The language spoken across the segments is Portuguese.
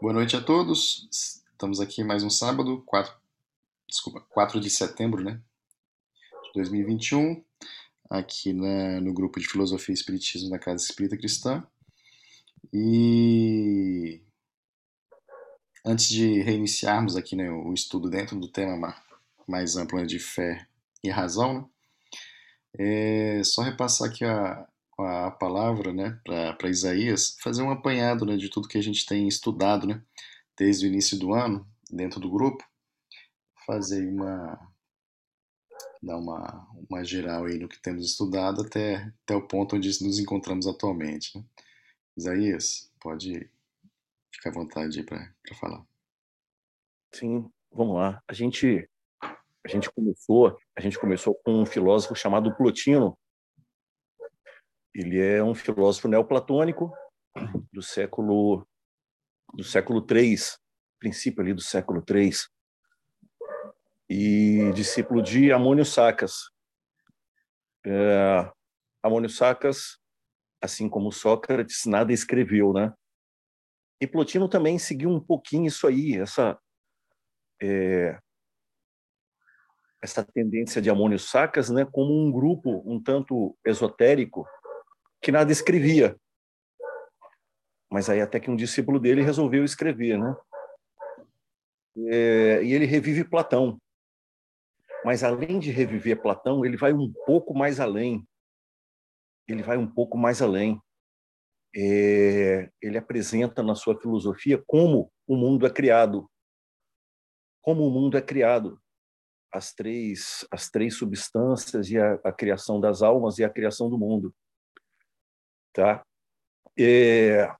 Boa noite a todos. Estamos aqui mais um sábado, 4, desculpa, 4 de setembro, né? De 2021, aqui na, no grupo de Filosofia e Espiritismo da Casa Espírita Cristã. E antes de reiniciarmos aqui né, o estudo dentro do tema mais amplo né, de fé e razão, né? É só repassar aqui a, a palavra né, para Isaías, fazer um apanhado né, de tudo que a gente tem estudado né, desde o início do ano, dentro do grupo, fazer uma. dar uma, uma geral aí no que temos estudado até, até o ponto onde nos encontramos atualmente. Né? Isaías, pode ficar à vontade para falar. Sim, vamos lá. A gente a gente começou, a gente começou com um filósofo chamado Plotino. Ele é um filósofo neoplatônico do século do século III, princípio ali do século III, e discípulo de Amônio Sacas. É, Amônio Sacas, assim como Sócrates, nada escreveu, né? E Plotino também seguiu um pouquinho isso aí, essa é, essa tendência de Amônio Sacas né, como um grupo um tanto esotérico que nada escrevia. Mas aí até que um discípulo dele resolveu escrever, né? É, e ele revive Platão. Mas além de reviver Platão, ele vai um pouco mais além. Ele vai um pouco mais além. É, ele apresenta na sua filosofia como o mundo é criado. Como o mundo é criado as três as três substâncias e a, a criação das almas e a criação do mundo tá é,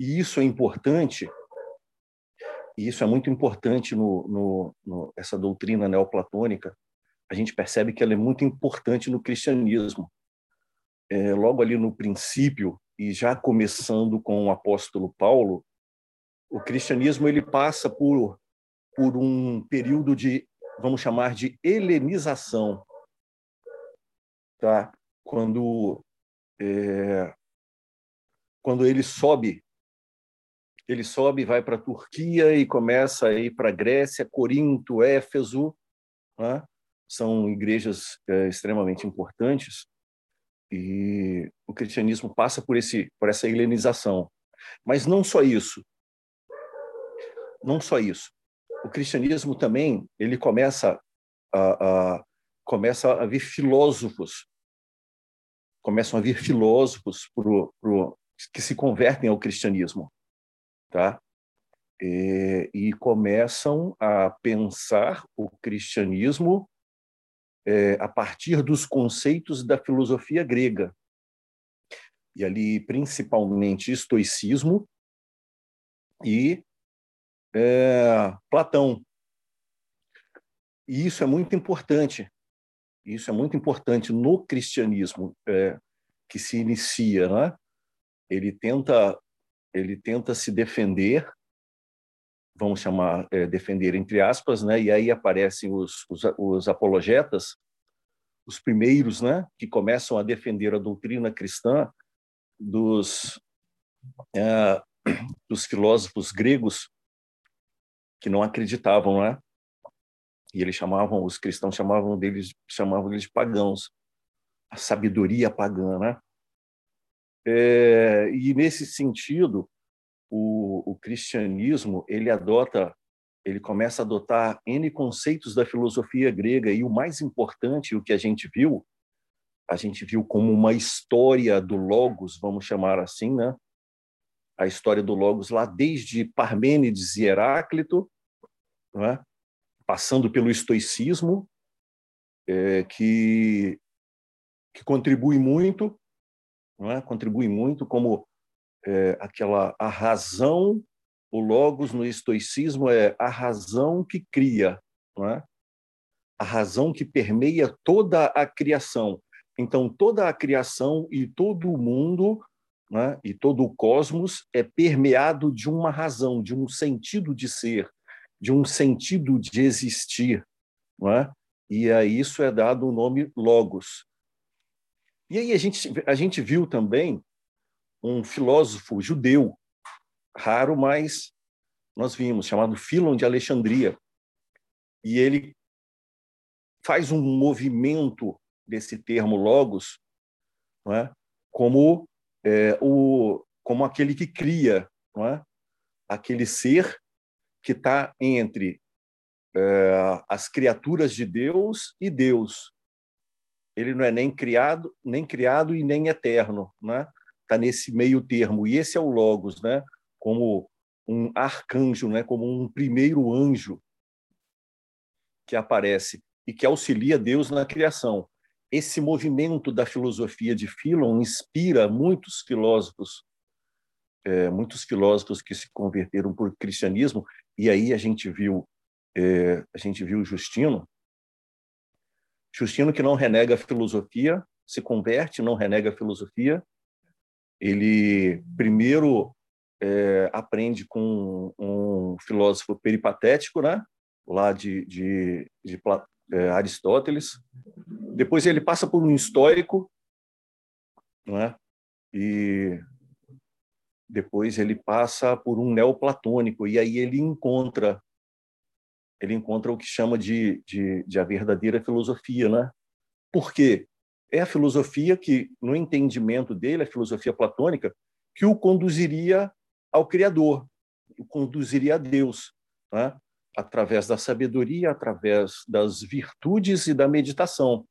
e isso é importante e isso é muito importante no, no, no, essa doutrina neoplatônica a gente percebe que ela é muito importante no cristianismo é, logo ali no princípio e já começando com o apóstolo Paulo o cristianismo ele passa por por um período de vamos chamar de helenização, tá? Quando é, quando ele sobe, ele sobe, vai para a Turquia e começa a ir para a Grécia, Corinto, Éfeso, né? são igrejas é, extremamente importantes e o cristianismo passa por esse por essa helenização. Mas não só isso. Não só isso o cristianismo também ele começa a, a começa a vir filósofos começam a vir filósofos pro, pro, que se convertem ao cristianismo tá e, e começam a pensar o cristianismo é, a partir dos conceitos da filosofia grega e ali principalmente estoicismo e é, Platão. E isso é muito importante. Isso é muito importante no cristianismo é, que se inicia, né? Ele tenta, ele tenta se defender, vamos chamar é, defender entre aspas, né? E aí aparecem os, os, os apologetas, os primeiros, né? Que começam a defender a doutrina cristã dos é, dos filósofos gregos que não acreditavam, né? E eles chamavam, os cristãos chamavam deles, chamavam eles de pagãos, a sabedoria pagã, né? É, e nesse sentido, o, o cristianismo ele adota, ele começa a adotar n conceitos da filosofia grega e o mais importante, o que a gente viu, a gente viu como uma história do logos, vamos chamar assim, né? a história do Logos lá desde Parmênides e Heráclito, é? passando pelo estoicismo, é, que, que contribui muito, não é? contribui muito como é, aquela a razão, o Logos no estoicismo é a razão que cria, não é? a razão que permeia toda a criação. Então, toda a criação e todo o mundo né? e todo o cosmos é permeado de uma razão, de um sentido de ser, de um sentido de existir. É? E a isso é dado o nome Logos. E aí a gente, a gente viu também um filósofo judeu, raro, mas nós vimos, chamado Filon de Alexandria. E ele faz um movimento desse termo logos é? como, é, o, como aquele que cria, é? aquele ser que está entre é, as criaturas de Deus e Deus. Ele não é nem criado, nem criado e nem eterno, né? Está nesse meio termo. E esse é o logos, né? Como um arcanjo, né? Como um primeiro anjo que aparece e que auxilia Deus na criação. Esse movimento da filosofia de Philon inspira muitos filósofos, é, muitos filósofos que se converteram por cristianismo. E aí a gente viu, é, a gente viu Justino, Justino que não renega a filosofia, se converte, não renega a filosofia. Ele primeiro é, aprende com um filósofo peripatético, né? lá de, de, de, é, Aristóteles. Depois ele passa por um estoico, não é? E depois ele passa por um neoplatônico e aí ele encontra ele encontra o que chama de, de, de a verdadeira filosofia, né? Por quê? É a filosofia que, no entendimento dele, a filosofia platônica, que o conduziria ao Criador, o conduziria a Deus. Né? através da sabedoria, através das virtudes e da meditação.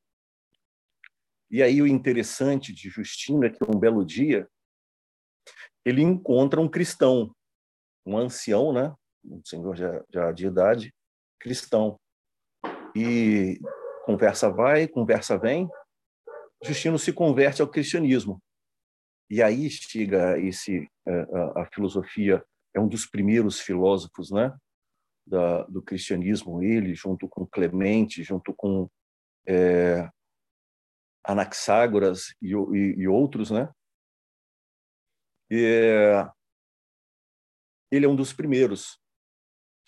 E aí o interessante de Justino é que um belo dia ele encontra um cristão, um ancião, né, um senhor já, já de idade, cristão. E conversa vai, conversa vem, Justino se converte ao cristianismo. E aí chega esse a, eh, a, filosofia é um dos primeiros filósofos, né? da, do cristianismo, ele, junto com Clemente, junto com é, Anaxágoras e, e, e, outros, né? É, ele é um dos primeiros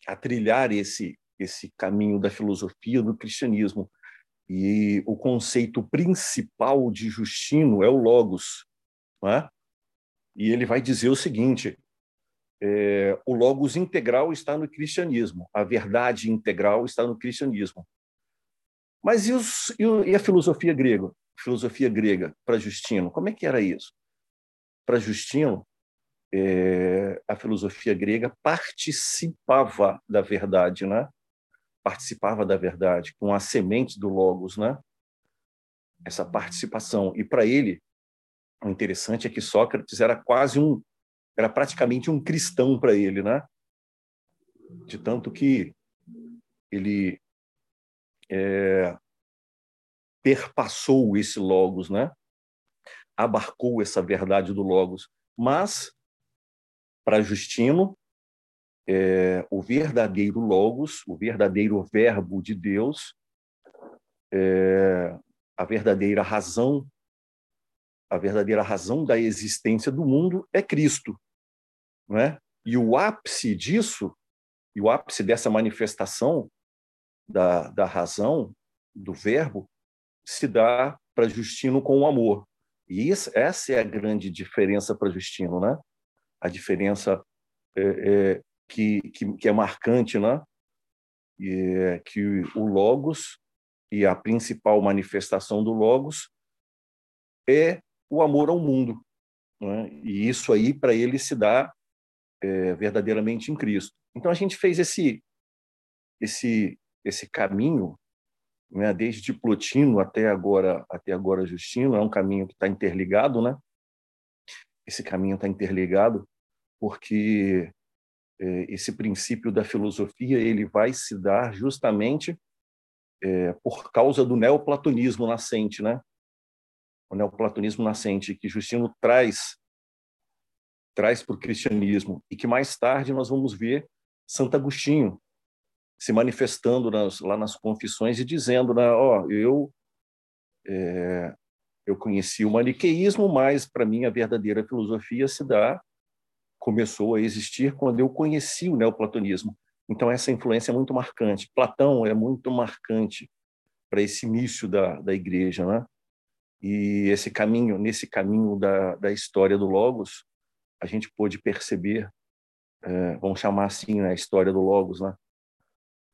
a trilhar esse esse caminho da filosofia do cristianismo. E o conceito principal de Justino é o logos, é? E ele vai dizer o seguinte: é, o logos integral está no cristianismo, a verdade integral está no cristianismo. Mas e, os, e a filosofia grega? Filosofia grega para Justino, como é que era isso? Para Justino, é, a filosofia grega participava da verdade, né? Participava da verdade com a semente do logos, né? Essa participação. E para ele, o interessante é que Sócrates era quase um era praticamente um cristão para ele, né? De tanto que ele é, perpassou esse logos, né? Abarcou essa verdade do logos, mas para Justino é, o verdadeiro logos, o verdadeiro verbo de Deus, é, a verdadeira razão, a verdadeira razão da existência do mundo é Cristo. Não é? E o ápice disso, e o ápice dessa manifestação da, da razão, do verbo, se dá para Justino com o amor. E isso, essa é a grande diferença para Justino, né? A diferença é, é, que, que, que, é marcante, né? E é que o Logos e a principal manifestação do Logos é o amor ao mundo. Né? E isso aí, para ele, se dá é, verdadeiramente em Cristo. Então a gente fez esse esse esse caminho, né, desde Plotino até agora até agora Justino, é um caminho que está interligado, né? Esse caminho está interligado porque esse princípio da filosofia ele vai se dar justamente é, por causa do neoplatonismo nascente, né? O neoplatonismo nascente que Justino traz traz para o cristianismo e que mais tarde nós vamos ver Santo Agostinho se manifestando nas, lá nas confissões e dizendo, né, ó, oh, eu é, eu conheci o maniqueísmo, mas para mim a verdadeira filosofia se dá começou a existir quando eu conheci o neoplatonismo. Então essa influência é muito marcante. Platão é muito marcante para esse início da, da igreja, né? E esse caminho, nesse caminho da, da história do Logos, a gente pôde perceber é, vamos chamar assim, né, a história do Logos, né?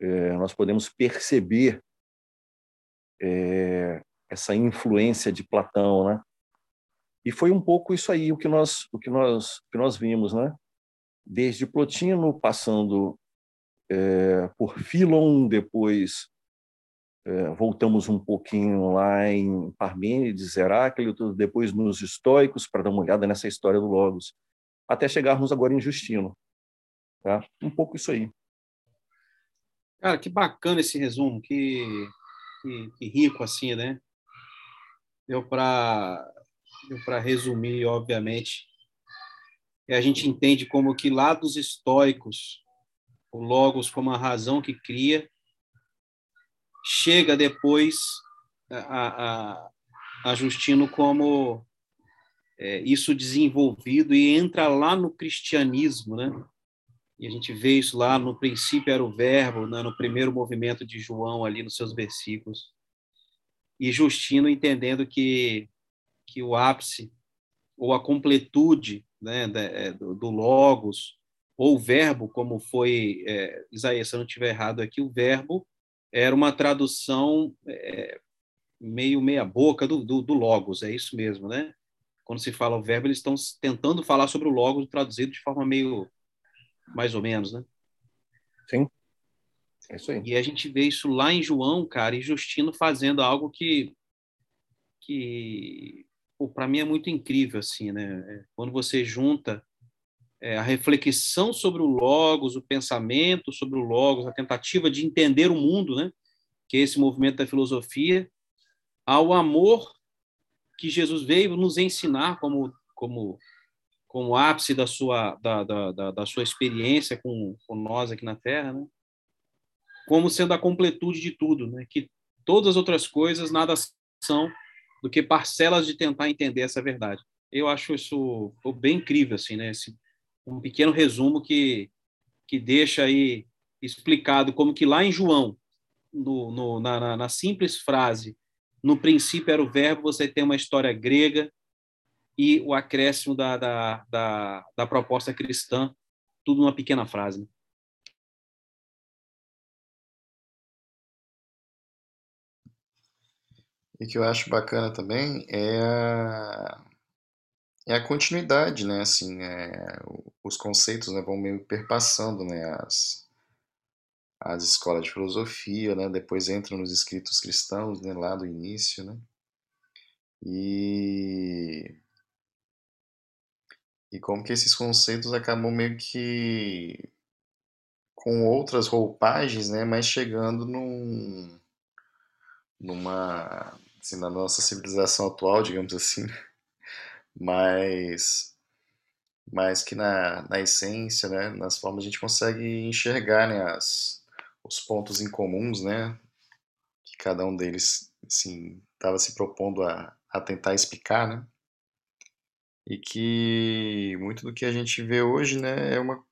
É, nós podemos perceber é, essa influência de Platão, né? E foi um pouco isso aí o que nós o que nós que nós vimos, né? Desde Plotino, passando é, por Filon, depois é, voltamos um pouquinho lá em Parmênides, Heráclito, depois nos estoicos para dar uma olhada nessa história do Logos, até chegarmos agora em Justino. Tá? Um pouco isso aí. Cara, que bacana esse resumo, que, que, que rico assim, né? Deu para para resumir, obviamente. E a gente entende como que lá dos estoicos, o logos como a razão que cria, chega depois a, a, a Justino como é, isso desenvolvido e entra lá no cristianismo, né? E a gente vê isso lá no princípio era o verbo, né? no primeiro movimento de João ali nos seus versículos. E Justino entendendo que que o ápice ou a completude né, é, do, do logos ou o verbo, como foi é, Isaías, se eu não estiver errado aqui, o verbo era uma tradução é, meio meia boca do, do, do, logos, é isso mesmo, né? Quando se fala o verbo, eles estão tentando falar sobre o logos traduzido de forma meio mais ou menos, né? Sim. É isso aí. E a gente vê isso lá em João, cara, e Justino fazendo algo que que para mim é muito incrível assim, né? É, quando você junta é, a reflexão sobre o logos, o pensamento sobre o logos, a tentativa de entender o mundo, né? Que é esse movimento da filosofia, ao amor que Jesus veio nos ensinar como como como ápice da sua da, da, da, da sua experiência com, com nós aqui na Terra, né? Como sendo a completude de tudo, né? Que todas as outras coisas nada são do que parcelas de tentar entender essa verdade. Eu acho isso bem incrível, assim, né? Esse, um pequeno resumo que, que deixa aí explicado como que lá em João, no, no, na, na simples frase, no princípio era o verbo, você tem uma história grega e o acréscimo da, da, da, da proposta cristã, tudo numa pequena frase. Né? E que eu acho bacana também é a, é a continuidade, né? Assim, é, os conceitos né, vão meio perpassando né, as, as escolas de filosofia, né? Depois entram nos escritos cristãos, né, lá do início, né? E e como que esses conceitos acabam meio que com outras roupagens, né, mas chegando num numa assim, na nossa civilização atual, digamos assim, mas, mas que na, na essência, né, nas formas, a gente consegue enxergar né, as, os pontos em comuns, né, que cada um deles assim, estava se propondo a, a tentar explicar, né, e que muito do que a gente vê hoje, né, é uma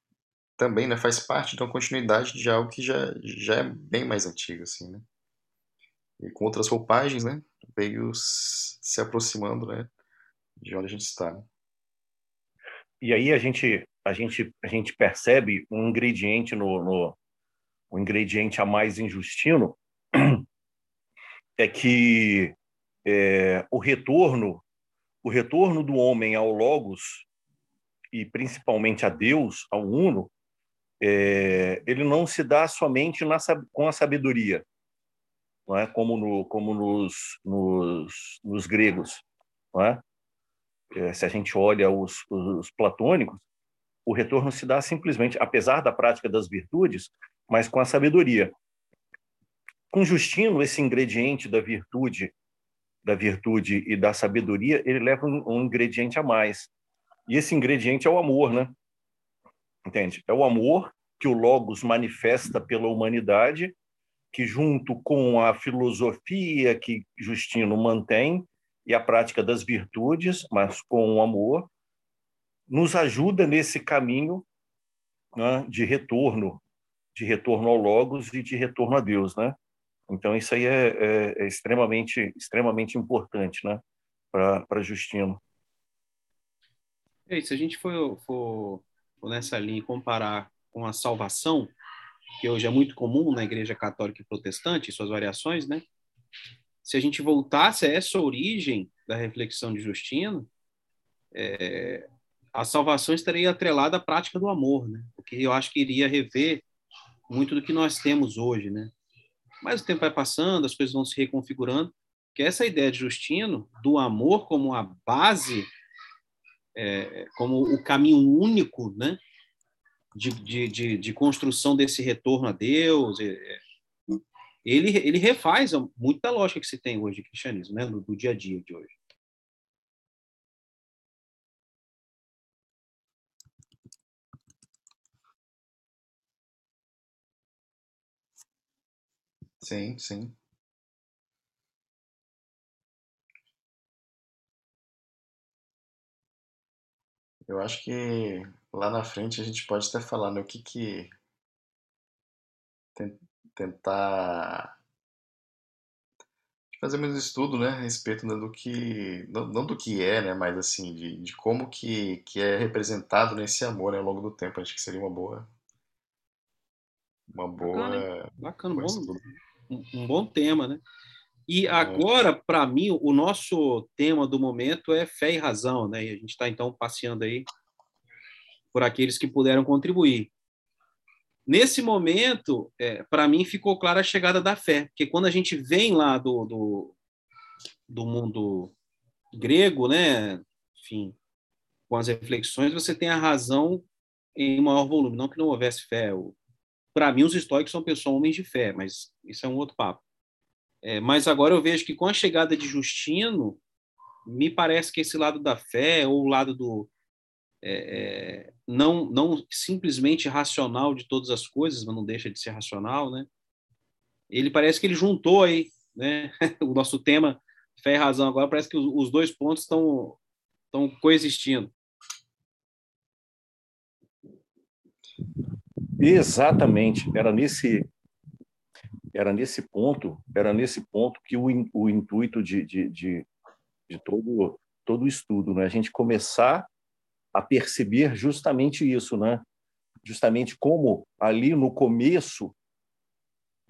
também, né, faz parte de uma continuidade de algo que já, já é bem mais antigo, assim, né e com outras roupagens, né, veio se aproximando, né, de onde a gente está. Né? E aí a gente a gente a gente percebe um ingrediente no, no um ingrediente a mais em Justino é que é, o retorno o retorno do homem ao logos e principalmente a Deus ao uno é, ele não se dá somente na, com a sabedoria não é? como, no, como nos, nos, nos gregos. Não é? é se a gente olha os, os platônicos, o retorno se dá simplesmente, apesar da prática das virtudes, mas com a sabedoria. Com Justino, esse ingrediente da virtude, da virtude e da sabedoria, ele leva um, um ingrediente a mais. E esse ingrediente é o amor, né? Entende? É o amor que o Logos manifesta pela humanidade que, junto com a filosofia que Justino mantém e a prática das virtudes, mas com o amor, nos ajuda nesse caminho né, de retorno, de retorno ao Logos e de retorno a Deus, né? Então isso aí é, é, é extremamente, extremamente importante, né, para Justino. Se a gente for, for nessa linha comparar com a salvação, que hoje é muito comum na Igreja Católica e Protestante, suas variações, né? Se a gente voltasse a essa origem da reflexão de Justino, é, a salvação estaria atrelada à prática do amor, né? Porque eu acho que iria rever muito do que nós temos hoje, né? Mas o tempo vai passando, as coisas vão se reconfigurando, que essa ideia de Justino do amor como a base, é, como o caminho único, né? De, de, de, de, construção desse retorno a Deus, é, é ele, ele refaz muita lógica que se tem hoje de cristianismo, né? do, do dia a dia de hoje. Sim, sim. Eu acho que lá na frente a gente pode até falar, né, o que que tentar fazer mais um estudo, né, a respeito né, do que não, não do que é, né, mas assim de, de como que, que é representado nesse amor né, ao longo do tempo. Acho que seria uma boa uma boa bacana, bacana bom, um, um bom tema, né? E agora, para mim, o nosso tema do momento é fé e razão, né? E a gente está então passeando aí por aqueles que puderam contribuir. Nesse momento, é, para mim, ficou clara a chegada da fé, porque quando a gente vem lá do, do, do mundo grego, né? Enfim, com as reflexões, você tem a razão em maior volume, não que não houvesse fé. Para mim, os estoicos são pessoas homens de fé, mas isso é um outro papo. É, mas agora eu vejo que com a chegada de Justino, me parece que esse lado da fé, ou o lado do. É, é, não, não simplesmente racional de todas as coisas, mas não deixa de ser racional, né? Ele parece que ele juntou aí, né? o nosso tema fé e razão agora parece que os dois pontos estão estão coexistindo. Exatamente, era nesse era nesse ponto, era nesse ponto que o, o intuito de, de, de, de todo todo o estudo, né? A gente começar a perceber justamente isso, né? Justamente como ali no começo,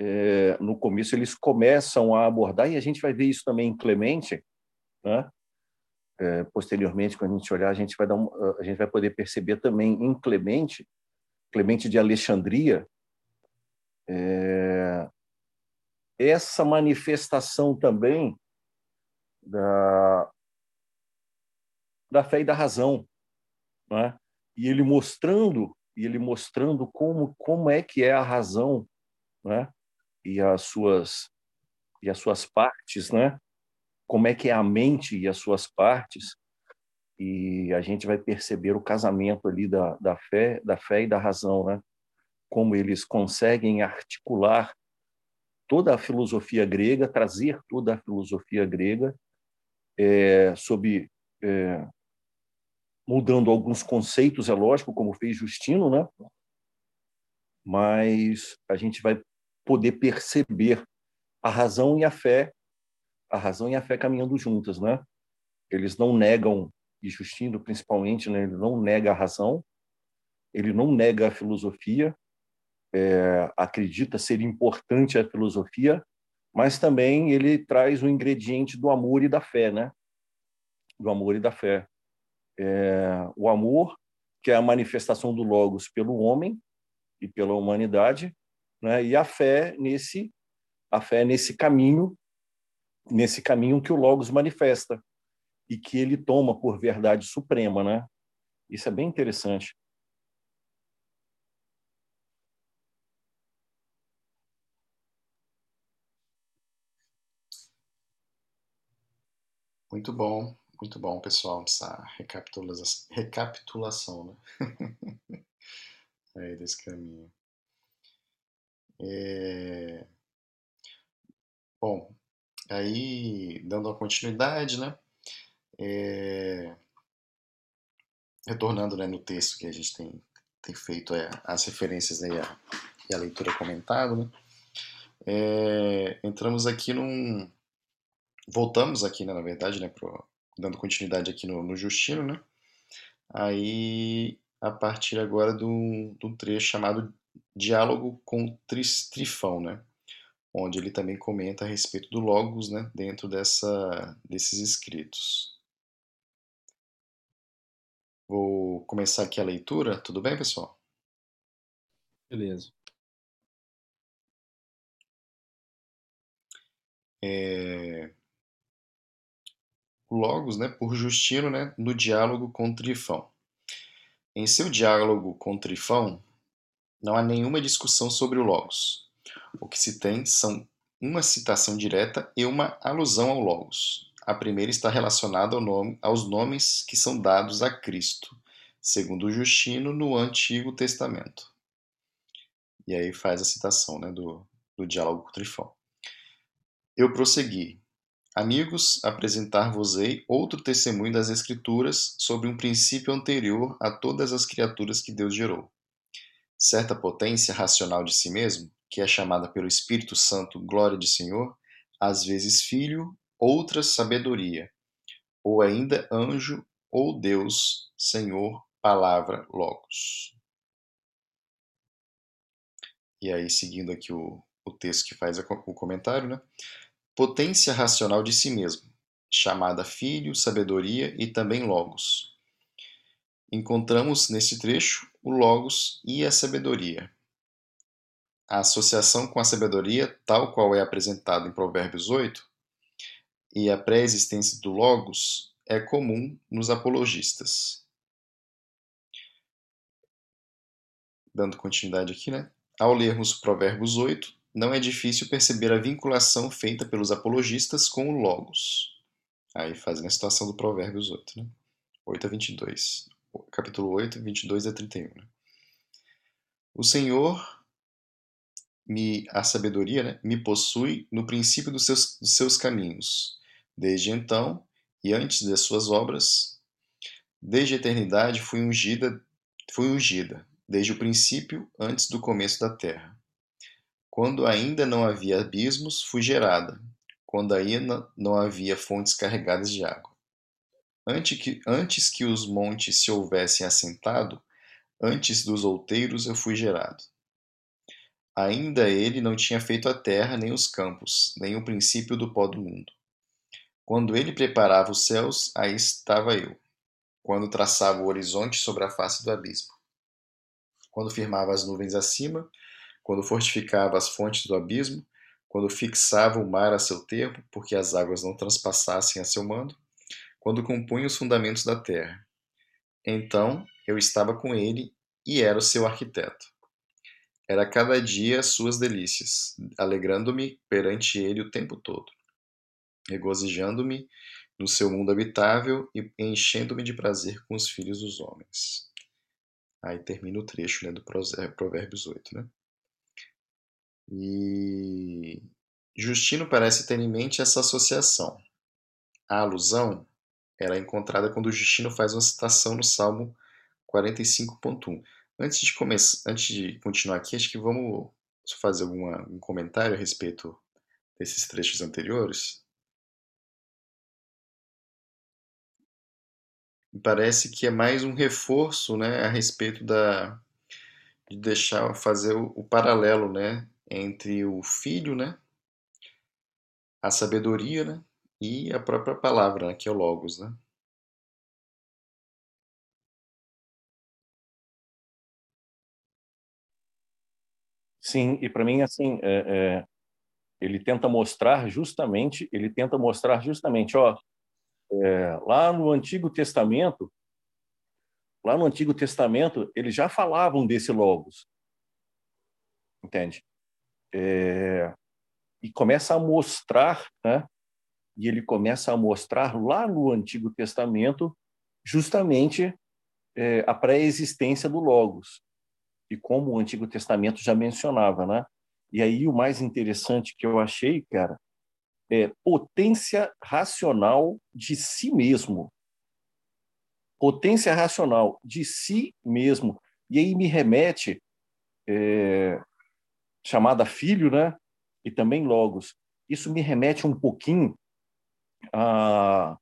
é, no começo eles começam a abordar e a gente vai ver isso também em Clemente, né? É, posteriormente, quando a gente olhar, a gente vai dar um, a gente vai poder perceber também em Clemente, Clemente de Alexandria, é, essa manifestação também da, da fé e da razão, né? e ele mostrando e ele mostrando como como é que é a razão, né? E as suas e as suas partes, né? Como é que é a mente e as suas partes. E a gente vai perceber o casamento ali da, da fé, da fé e da razão, né? Como eles conseguem articular toda a filosofia grega, trazer toda a filosofia grega é, sob é, mudando alguns conceitos, é lógico, como fez Justino, né? Mas a gente vai poder perceber a razão e a fé, a razão e a fé caminhando juntas, né? Eles não negam, e Justino principalmente, né? Ele não nega a razão, ele não nega a filosofia, é, acredita ser importante a filosofia, mas também ele traz o ingrediente do amor e da fé, né? Do amor e da fé. É, o amor, que é a manifestação do Logos pelo homem e pela humanidade, né? E a fé nesse a fé nesse caminho, nesse caminho que o Logos manifesta e que ele toma por verdade suprema, né? Isso é bem interessante. Muito bom, muito bom, pessoal, essa recapitulação, recapitulação né? Aí desse caminho. É... Bom, aí dando a continuidade, né? É... Retornando né, no texto que a gente tem, tem feito é, as referências aí a, e a leitura comentada, né? É... Entramos aqui num, voltamos aqui, né, na verdade, né, pro, dando continuidade aqui no, no Justino, né? Aí a partir agora de um, trecho chamado Diálogo com Trifão, né? onde ele também comenta a respeito do Logos né? dentro dessa, desses escritos. Vou começar aqui a leitura, tudo bem, pessoal? Beleza. É... Logos, né, por Justino, né, no diálogo com Trifão. Em seu diálogo com Trifão, não há nenhuma discussão sobre o Logos. O que se tem são uma citação direta e uma alusão ao Logos. A primeira está relacionada ao nome, aos nomes que são dados a Cristo, segundo Justino, no Antigo Testamento. E aí faz a citação né, do, do diálogo com Trifão. Eu prossegui. Amigos, apresentar-vos-ei outro testemunho das Escrituras sobre um princípio anterior a todas as criaturas que Deus gerou. Certa potência racional de si mesmo, que é chamada pelo Espírito Santo glória de Senhor, às vezes filho, outra sabedoria, ou ainda anjo ou Deus, Senhor, palavra, logos. E aí, seguindo aqui o, o texto que faz o comentário, né? Potência racional de si mesmo, chamada filho, sabedoria e também logos. Encontramos nesse trecho o logos e a sabedoria. A associação com a sabedoria, tal qual é apresentada em Provérbios 8, e a pré-existência do logos é comum nos apologistas. Dando continuidade aqui, né? Ao lermos Provérbios 8, não é difícil perceber a vinculação feita pelos apologistas com o Logos. Aí fazendo a situação do Provérbios 8, né? 8 a 22. Capítulo 8, 22 a 31. Né? O Senhor, me, a sabedoria, né, me possui no princípio dos seus, dos seus caminhos. Desde então, e antes das suas obras, desde a eternidade fui ungida, fui ungida, desde o princípio, antes do começo da terra. Quando ainda não havia abismos, fui gerada, quando ainda não havia fontes carregadas de água. Antes que, antes que os montes se houvessem assentado, antes dos outeiros eu fui gerado. Ainda ele não tinha feito a terra, nem os campos, nem o princípio do pó do mundo. Quando ele preparava os céus, aí estava eu. Quando traçava o horizonte sobre a face do abismo. Quando firmava as nuvens acima, quando fortificava as fontes do abismo, quando fixava o mar a seu tempo, porque as águas não transpassassem a seu mando, quando compunha os fundamentos da terra. Então eu estava com ele e era o seu arquiteto. Era cada dia as suas delícias, alegrando-me perante ele o tempo todo, regozijando-me no seu mundo habitável e enchendo-me de prazer com os filhos dos homens. Aí termina o trecho né, do Provérbios 8. Né? E Justino parece ter em mente essa associação. A alusão ela é encontrada quando Justino faz uma citação no Salmo 45.1. Antes de começar, antes de continuar aqui, acho que vamos fazer alguma, um comentário a respeito desses trechos anteriores. Parece que é mais um reforço, né, a respeito da de deixar fazer o, o paralelo, né, entre o filho, né, a sabedoria, né, e a própria palavra, né, que é o logos, né? Sim, e para mim assim, é, é, ele tenta mostrar justamente, ele tenta mostrar justamente, ó, é, lá no Antigo Testamento, lá no Antigo Testamento eles já falavam desse logos, entende? É, e começa a mostrar, né? E ele começa a mostrar lá no Antigo Testamento justamente é, a pré-existência do Logos e como o Antigo Testamento já mencionava, né? E aí o mais interessante que eu achei, cara, é potência racional de si mesmo. Potência racional de si mesmo. E aí me remete é, chamada Filho, né? E também Logos. Isso me remete um pouquinho à,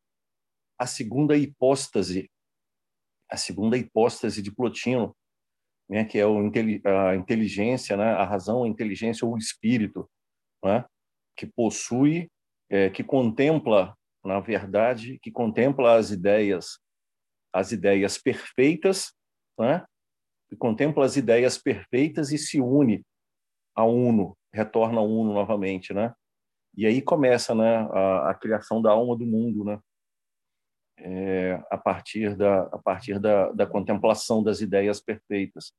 à segunda hipóstase, a segunda hipóstase de Plotino, né, que é a inteligência, né, a razão, a inteligência ou o espírito, né, que possui, é, que contempla, na verdade, que contempla as ideias, as ideias perfeitas, né, que contempla as ideias perfeitas e se une a uno, retorna ao uno novamente, né? E aí começa, né, a, a criação da alma do mundo, né? É, a partir da a partir da, da contemplação das ideias perfeitas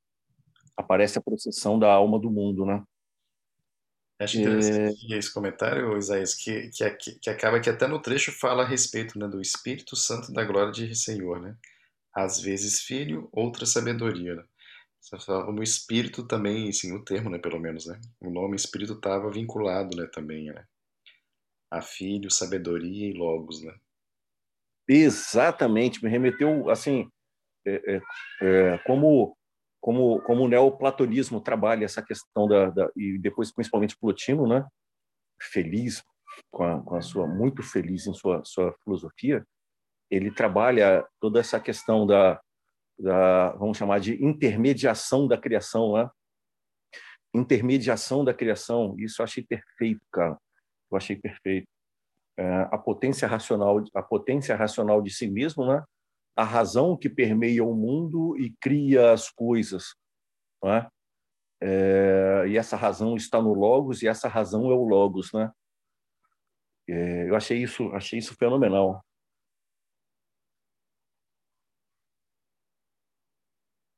aparece a processão da alma do mundo, né? Acho interessante é... esse comentário, Isaías, que, que, que acaba que até no trecho fala a respeito né, do Espírito Santo da glória de Senhor, né? Às vezes filho, outra sabedoria. Né? No espírito também, assim, o termo, né, pelo menos, né? O nome espírito estava vinculado, né, também, né? A filho, sabedoria e logos, né? Exatamente, me remeteu, assim, é, é, é, como como como o neoplatonismo trabalha essa questão da, da, e depois principalmente Plotino, né? Feliz com a, com a sua muito feliz em sua sua filosofia, ele trabalha toda essa questão da da, vamos chamar de intermediação da criação, né? Intermediação da criação, isso eu achei perfeito, cara. Eu achei perfeito. É, a potência racional, a potência racional de si mesmo, né? A razão que permeia o mundo e cria as coisas, né? É, e essa razão está no logos e essa razão é o logos, né? É, eu achei isso, achei isso fenomenal.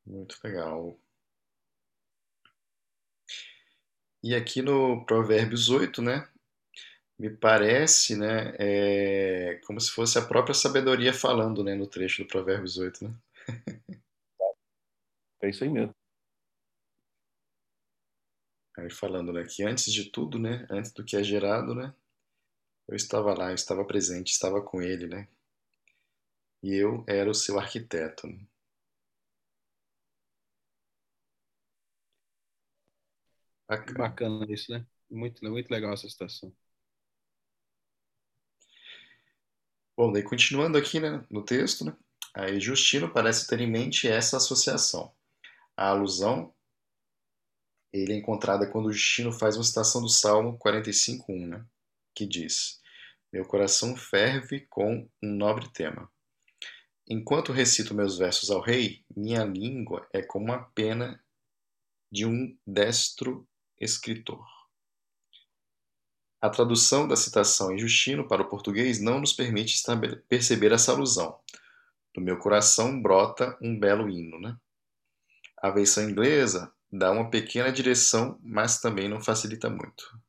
Muito legal. E aqui no Provérbios 8, né? Me parece, né? É como se fosse a própria sabedoria falando, né? No trecho do Provérbios 8, né? É isso aí mesmo. Aí falando, né? Que antes de tudo, né? Antes do que é gerado, né? Eu estava lá, eu estava presente, estava com ele, né? E eu era o seu arquiteto. Né? Bacana. Bacana isso, né? Muito, muito legal essa situação. Bom, daí continuando aqui né, no texto, né, aí Justino parece ter em mente essa associação. A alusão ele é encontrada quando Justino faz uma citação do Salmo 45.1, né, que diz Meu coração ferve com um nobre tema. Enquanto recito meus versos ao rei, minha língua é como a pena de um destro escritor. A tradução da citação em Justino para o português não nos permite perceber essa alusão. Do meu coração brota um belo hino. Né? A versão inglesa dá uma pequena direção, mas também não facilita muito.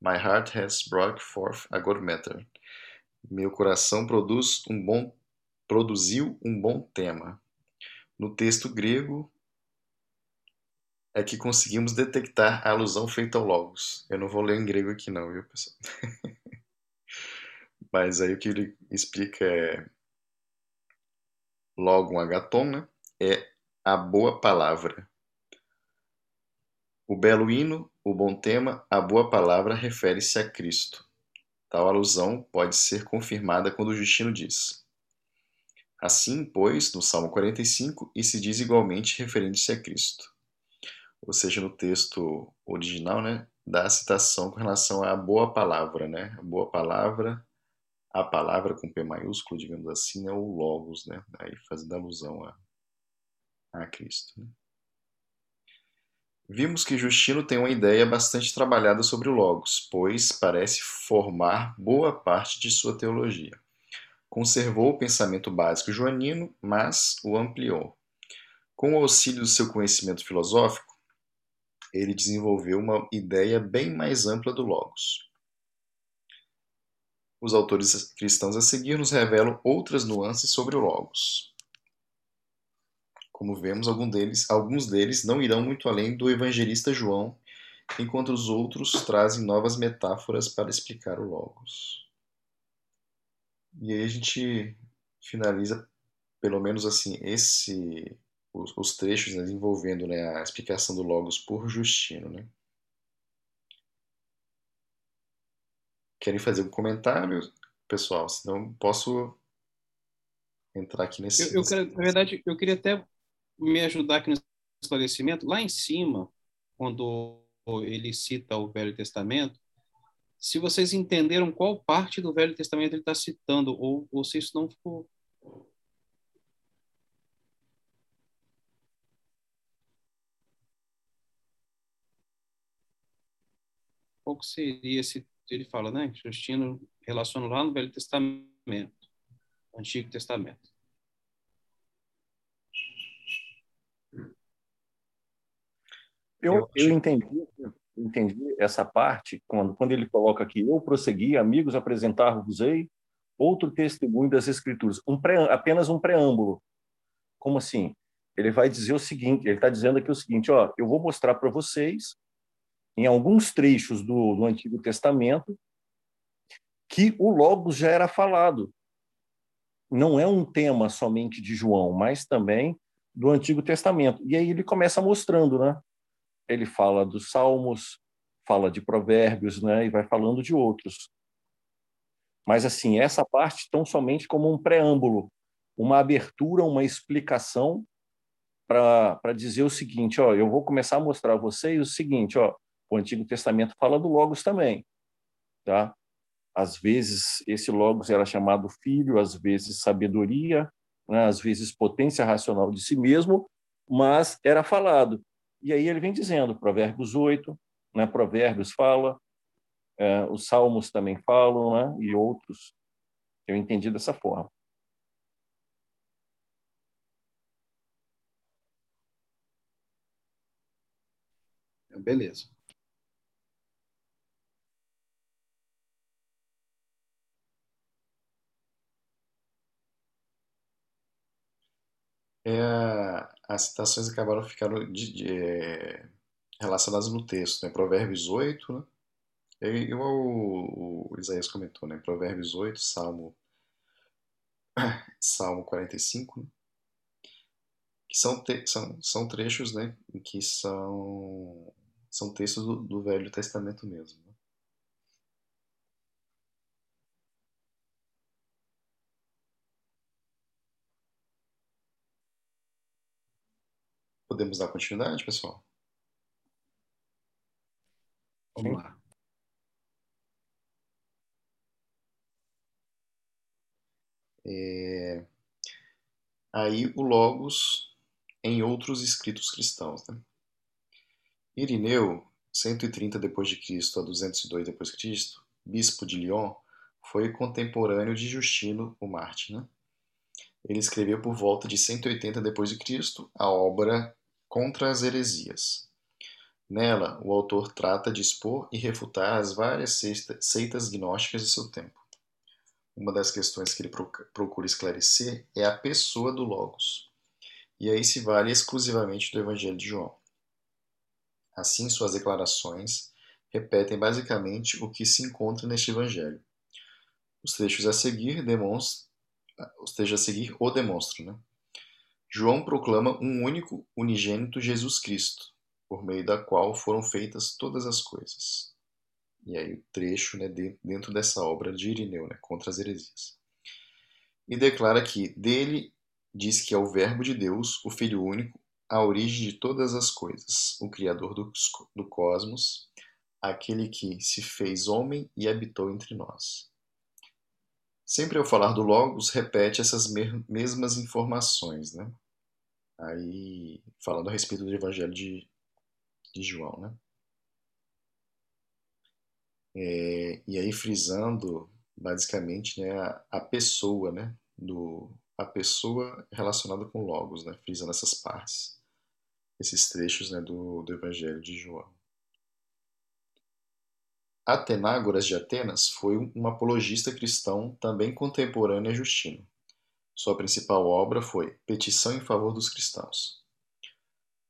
My heart has brought forth a good matter. Meu coração produz um bom, produziu um bom tema. No texto grego, é que conseguimos detectar a alusão feita ao Logos. Eu não vou ler em grego aqui não, viu, pessoal? Mas aí o que ele explica é logo um agaton, né? É a boa palavra. O belo hino, o bom tema, a boa palavra refere-se a Cristo. Tal alusão pode ser confirmada quando Justino diz: Assim, pois, no Salmo 45, e se diz igualmente referente-se a Cristo ou seja, no texto original, né, da citação com relação à boa palavra, né? A boa palavra, a palavra com P maiúsculo, digamos assim, é o logos, né? Aí fazendo alusão a, a Cristo. Né? Vimos que Justino tem uma ideia bastante trabalhada sobre o logos, pois parece formar boa parte de sua teologia. Conservou o pensamento básico joanino, mas o ampliou. Com o auxílio do seu conhecimento filosófico, ele desenvolveu uma ideia bem mais ampla do Logos. Os autores cristãos a seguir nos revelam outras nuances sobre o Logos. Como vemos, alguns deles, alguns deles não irão muito além do evangelista João, enquanto os outros trazem novas metáforas para explicar o Logos. E aí a gente finaliza, pelo menos assim, esse os, os trechos né, envolvendo né, a explicação do Logos por Justino. Né? Querem fazer um comentário, pessoal? Senão posso entrar aqui nesse. Eu, eu quero, na verdade, eu queria até me ajudar aqui no esclarecimento. Lá em cima, quando ele cita o Velho Testamento, se vocês entenderam qual parte do Velho Testamento ele está citando, ou, ou se isso não ficou. Qual seria esse. Ele fala, né? Justino relaciona lá no Velho Testamento, Antigo Testamento. Eu, eu entendi, entendi essa parte quando, quando ele coloca aqui: eu prossegui, amigos, apresentar-vos-ei outro testemunho das Escrituras, um pré, apenas um preâmbulo. Como assim? Ele vai dizer o seguinte: ele está dizendo aqui o seguinte, ó, eu vou mostrar para vocês em alguns trechos do, do Antigo Testamento que o Logos já era falado. Não é um tema somente de João, mas também do Antigo Testamento. E aí ele começa mostrando, né? Ele fala dos Salmos, fala de Provérbios, né? E vai falando de outros. Mas assim, essa parte tão somente como um preâmbulo, uma abertura, uma explicação para dizer o seguinte, ó, eu vou começar a mostrar a vocês o seguinte, ó, o Antigo Testamento fala do Logos também, tá? Às vezes esse Logos era chamado filho, às vezes sabedoria, né? às vezes potência racional de si mesmo, mas era falado. E aí ele vem dizendo, Provérbios 8, né? Provérbios fala, é, os Salmos também falam, né? E outros. Eu entendi dessa forma. Beleza. É, as citações acabaram ficando de, de, é, relacionadas no texto, né? Provérbios 8, né? E, igual o, o Isaías comentou, né? Provérbios 8, Salmo, Salmo 45, né? que são, te, são, são trechos, né? Que são, são textos do, do Velho Testamento mesmo. Podemos dar continuidade, pessoal? Vamos lá. É... Aí o Logos em outros escritos cristãos. Né? Irineu, 130 d.C. a 202 d.C., bispo de Lyon, foi contemporâneo de Justino, o Marte. Né? Ele escreveu por volta de 180 d.C. a obra Contra as Heresias. Nela, o autor trata de expor e refutar as várias seitas gnósticas de seu tempo. Uma das questões que ele procura esclarecer é a pessoa do Logos, e aí se vale exclusivamente do Evangelho de João. Assim, suas declarações repetem basicamente o que se encontra neste Evangelho. Os trechos a seguir demonstram, os trechos a seguir o demonstram, né? João proclama um único unigênito Jesus Cristo, por meio da qual foram feitas todas as coisas. E aí o trecho né, dentro dessa obra de Irineu, né, contra as heresias. E declara que dele diz que é o Verbo de Deus, o Filho único, a origem de todas as coisas, o Criador do, do cosmos, aquele que se fez homem e habitou entre nós. Sempre ao falar do Logos, repete essas mesmas informações, né? Aí, falando a respeito do Evangelho de, de João, né? É, e aí frisando basicamente né, a, a, pessoa, né? Do, a pessoa relacionada com Logos, né? Frisando essas partes, esses trechos né, do, do Evangelho de João. Atenágoras de Atenas foi um apologista cristão também contemporâneo a Justino. Sua principal obra foi Petição em Favor dos Cristãos.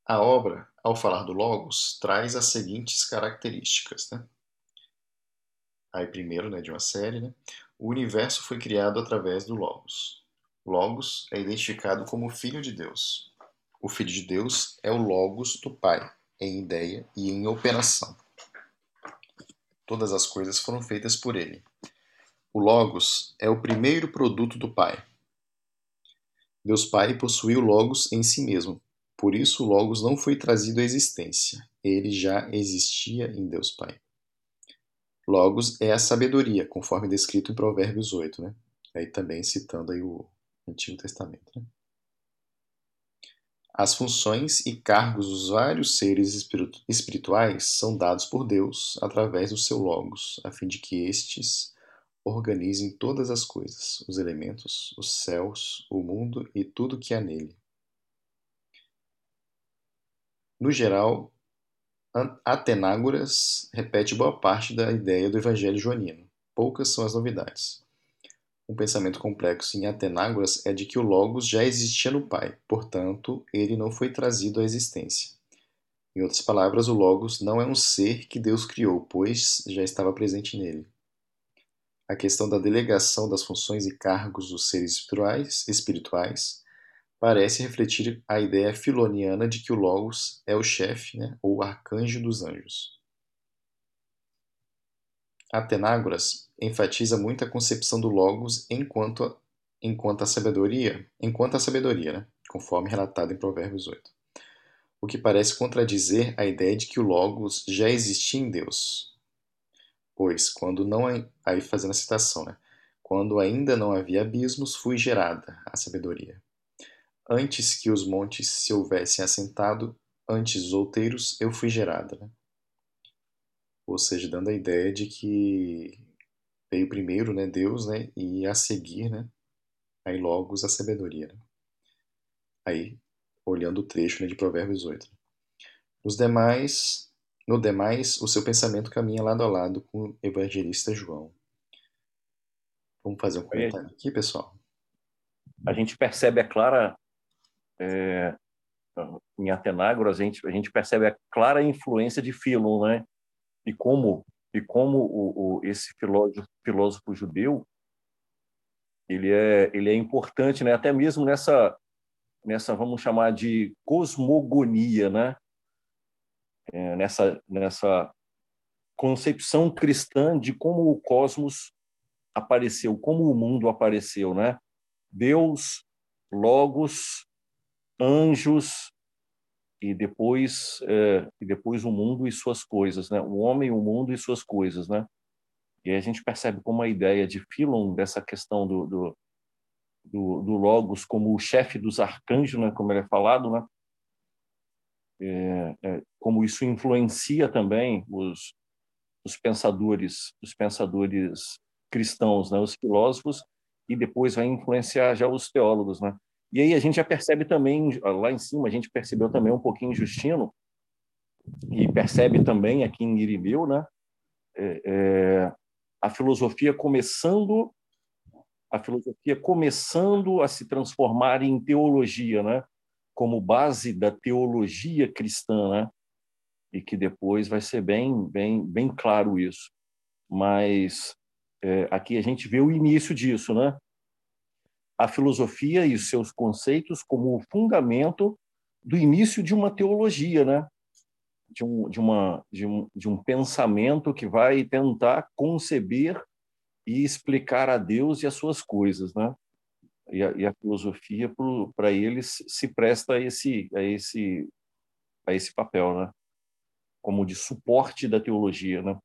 A obra, ao falar do Logos, traz as seguintes características. Né? Aí, primeiro, né, de uma série, né? o universo foi criado através do Logos. Logos é identificado como Filho de Deus. O Filho de Deus é o Logos do Pai, em ideia e em operação. Todas as coisas foram feitas por ele. O Logos é o primeiro produto do Pai Deus Pai possui o Logos em si mesmo. Por isso, o Logos não foi trazido à existência. Ele já existia em Deus Pai. Logos é a sabedoria, conforme descrito em Provérbios 8, né? Aí também citando aí o Antigo Testamento. Né? As funções e cargos dos vários seres espirituais são dados por Deus através do seu Logos, a fim de que estes organizem todas as coisas, os elementos, os céus, o mundo e tudo que há nele. No geral, Atenágoras repete boa parte da ideia do Evangelho joanino. Poucas são as novidades. Um pensamento complexo em Atenágoras é de que o Logos já existia no Pai, portanto, ele não foi trazido à existência. Em outras palavras, o Logos não é um ser que Deus criou, pois já estava presente nele. A questão da delegação das funções e cargos dos seres espirituais, espirituais parece refletir a ideia filoniana de que o Logos é o chefe, né, ou arcanjo dos anjos. Atenágoras enfatiza muito a concepção do Logos enquanto a, enquanto a sabedoria, enquanto a sabedoria, né, conforme relatado em Provérbios 8. O que parece contradizer a ideia de que o Logos já existia em Deus. Pois, quando não aí fazendo a citação, né, quando ainda não havia abismos, fui gerada a sabedoria. Antes que os montes se houvessem assentado, antes os outeiros, eu fui gerada. Né? Ou seja, dando a ideia de que veio primeiro né, Deus né, e a seguir, né, aí logo a sabedoria. Né? Aí, olhando o trecho né, de Provérbios 8. Nos demais, no demais, o seu pensamento caminha lado a lado com o evangelista João. Vamos fazer um comentário aqui, pessoal. A gente percebe a clara é, em Atenágoras, a gente, a gente percebe a clara influência de Filon, né? E como, e como o, o, esse filósofo, filósofo judeu ele é, ele é importante, né? Até mesmo nessa, nessa vamos chamar de cosmogonia, né? É, nessa, nessa concepção cristã de como o cosmos apareceu, como o mundo apareceu, né? Deus, Logos, anjos e depois é, e depois o mundo e suas coisas, né? O homem, o mundo e suas coisas, né? E a gente percebe como a ideia de Philon dessa questão do, do, do, do logos como o chefe dos arcanjos, né? Como ele é falado, né? É, é, como isso influencia também os os pensadores, os pensadores cristãos, né? Os filósofos e depois vai influenciar já os teólogos, né? E aí a gente já percebe também, lá em cima, a gente percebeu também um pouquinho Justino, e percebe também aqui em Irineu, né? É, é, a filosofia começando a filosofia começando a se transformar em teologia, né? Como base da teologia cristã, né? E que depois vai ser bem, bem, bem claro isso. Mas é, aqui a gente vê o início disso, né? a filosofia e os seus conceitos como o fundamento do início de uma teologia, né? de, um, de, uma, de, um, de um pensamento que vai tentar conceber e explicar a Deus e as suas coisas. Né? E, a, e a filosofia, para eles, se presta a esse, a, esse, a esse papel, né? como de suporte da teologia. Né?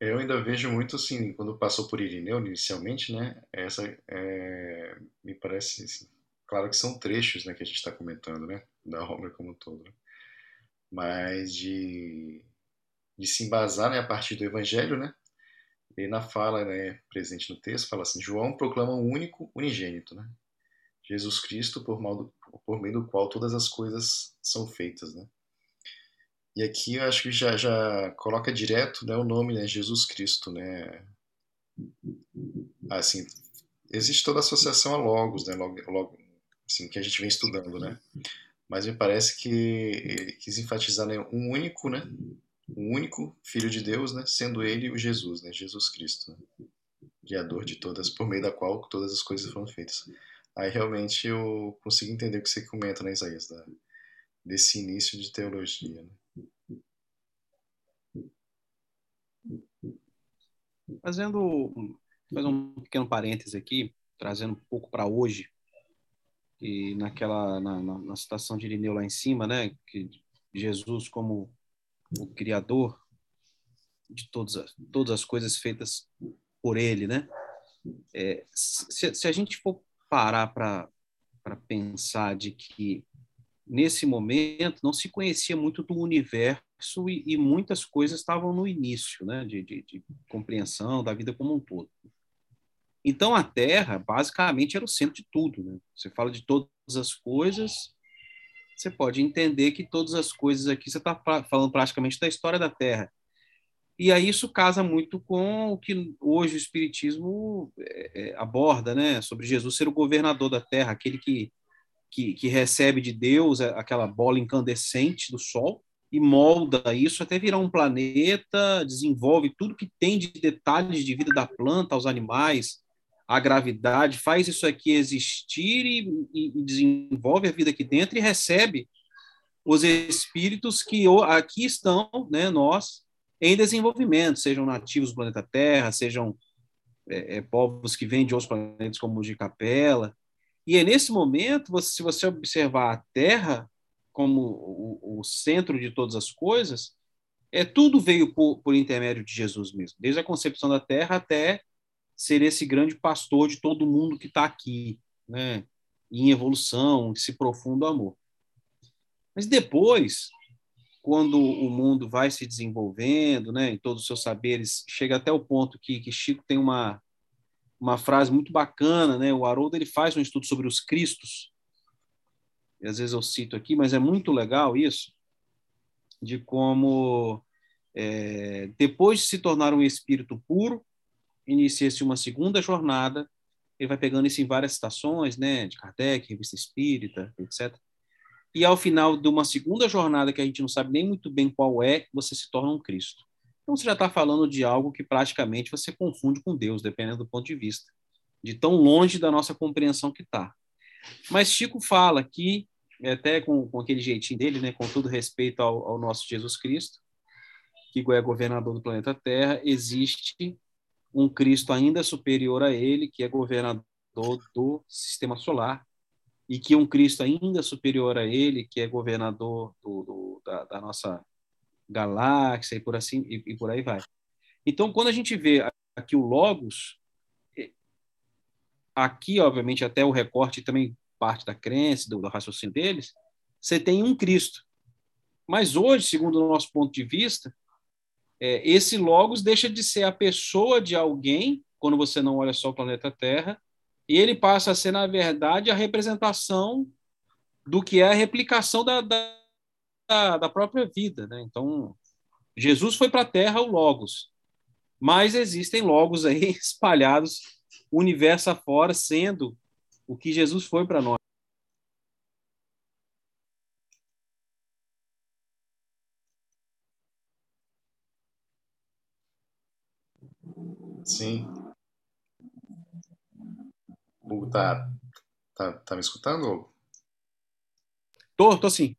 Eu ainda vejo muito assim, quando passou por Irineu inicialmente, né? Essa é, me parece, assim, claro que são trechos, né, que a gente está comentando, né, da obra como um todo, né? mas de, de se embasar, né, a partir do Evangelho, né? E na fala, né, presente no texto, fala assim: João proclama um único unigênito, né? Jesus Cristo, por, do, por meio do qual todas as coisas são feitas, né? E aqui eu acho que já, já coloca direto né, o nome, né, Jesus Cristo, né? Assim, existe toda a associação a logos, né, logo, logo assim, que a gente vem estudando, né? Mas me parece que ele quis enfatizar né, um único, né? Um único Filho de Deus, né? Sendo ele o Jesus, né? Jesus Cristo, né? Guiador de todas, por meio da qual todas as coisas foram feitas. Aí realmente eu consigo entender o que você comenta, né, Isaías, da, desse início de teologia, né? Fazendo fazer um pequeno parêntese aqui, trazendo um pouco para hoje, e naquela na, na, na, citação de Irineu lá em cima, né, que Jesus como o criador de todas as, todas as coisas feitas por ele, né? É, se, se, a gente for parar para pensar de que nesse momento não se conhecia muito do universo e, e muitas coisas estavam no início, né, de, de, de compreensão da vida como um todo. Então, a Terra, basicamente, era o centro de tudo. Né? Você fala de todas as coisas, você pode entender que todas as coisas aqui, você está falando praticamente da história da Terra. E aí isso casa muito com o que hoje o Espiritismo é, é, aborda, né? sobre Jesus ser o governador da Terra, aquele que, que, que recebe de Deus aquela bola incandescente do Sol e molda isso até virar um planeta, desenvolve tudo que tem de detalhes de vida da planta, aos animais, a gravidade, faz isso aqui existir e, e, desenvolve a vida aqui dentro e recebe os espíritos que aqui estão, né, nós, em desenvolvimento, sejam nativos do planeta Terra, sejam é, é, povos que vêm de outros planetas como o de Capela. E é nesse momento, você, se você observar a Terra como o, o centro de todas as coisas, é tudo veio por, por intermédio de Jesus mesmo, desde a concepção da Terra até ser esse grande pastor de todo mundo que está aqui, né? em evolução, esse profundo amor. Mas depois, quando o mundo vai se desenvolvendo, né, em todos os seus saberes, chega até o ponto que, que Chico tem uma, uma frase muito bacana, né? O Haroldo ele faz um estudo sobre os Cristos, e às vezes eu cito aqui, mas é muito legal isso, de como é, depois de se tornar um espírito puro, inicia-se uma segunda jornada, ele vai pegando isso em várias citações, né, de Kardec, Revista Espírita, etc. E ao final de uma segunda jornada, que a gente não sabe nem muito bem qual é, você se torna um Cristo. Então você já está falando de algo que praticamente você confunde com Deus, dependendo do ponto de vista, de tão longe da nossa compreensão que está. Mas Chico fala que, até com, com aquele jeitinho dele, né, com todo respeito ao, ao nosso Jesus Cristo, que é governador do planeta Terra, existe um Cristo ainda superior a ele, que é governador do sistema solar, e que um Cristo ainda superior a ele, que é governador do, do, da, da, nossa galáxia e por assim e, e, por aí vai. Então, quando a gente vê aqui o Logos, é, aqui, obviamente, até o recorte também parte da crença, do, do raciocínio deles, você tem um Cristo. Mas hoje, segundo o nosso ponto de vista, é, esse logos deixa de ser a pessoa de alguém, quando você não olha só o planeta Terra, e ele passa a ser, na verdade, a representação do que é a replicação da, da, da própria vida. Né? Então, Jesus foi para a Terra o Logos, mas existem Logos aí espalhados universo afora, sendo o que Jesus foi para nós. Sim. Hugo, tá, tá, tá me escutando, Hugo? Tô, tô sim.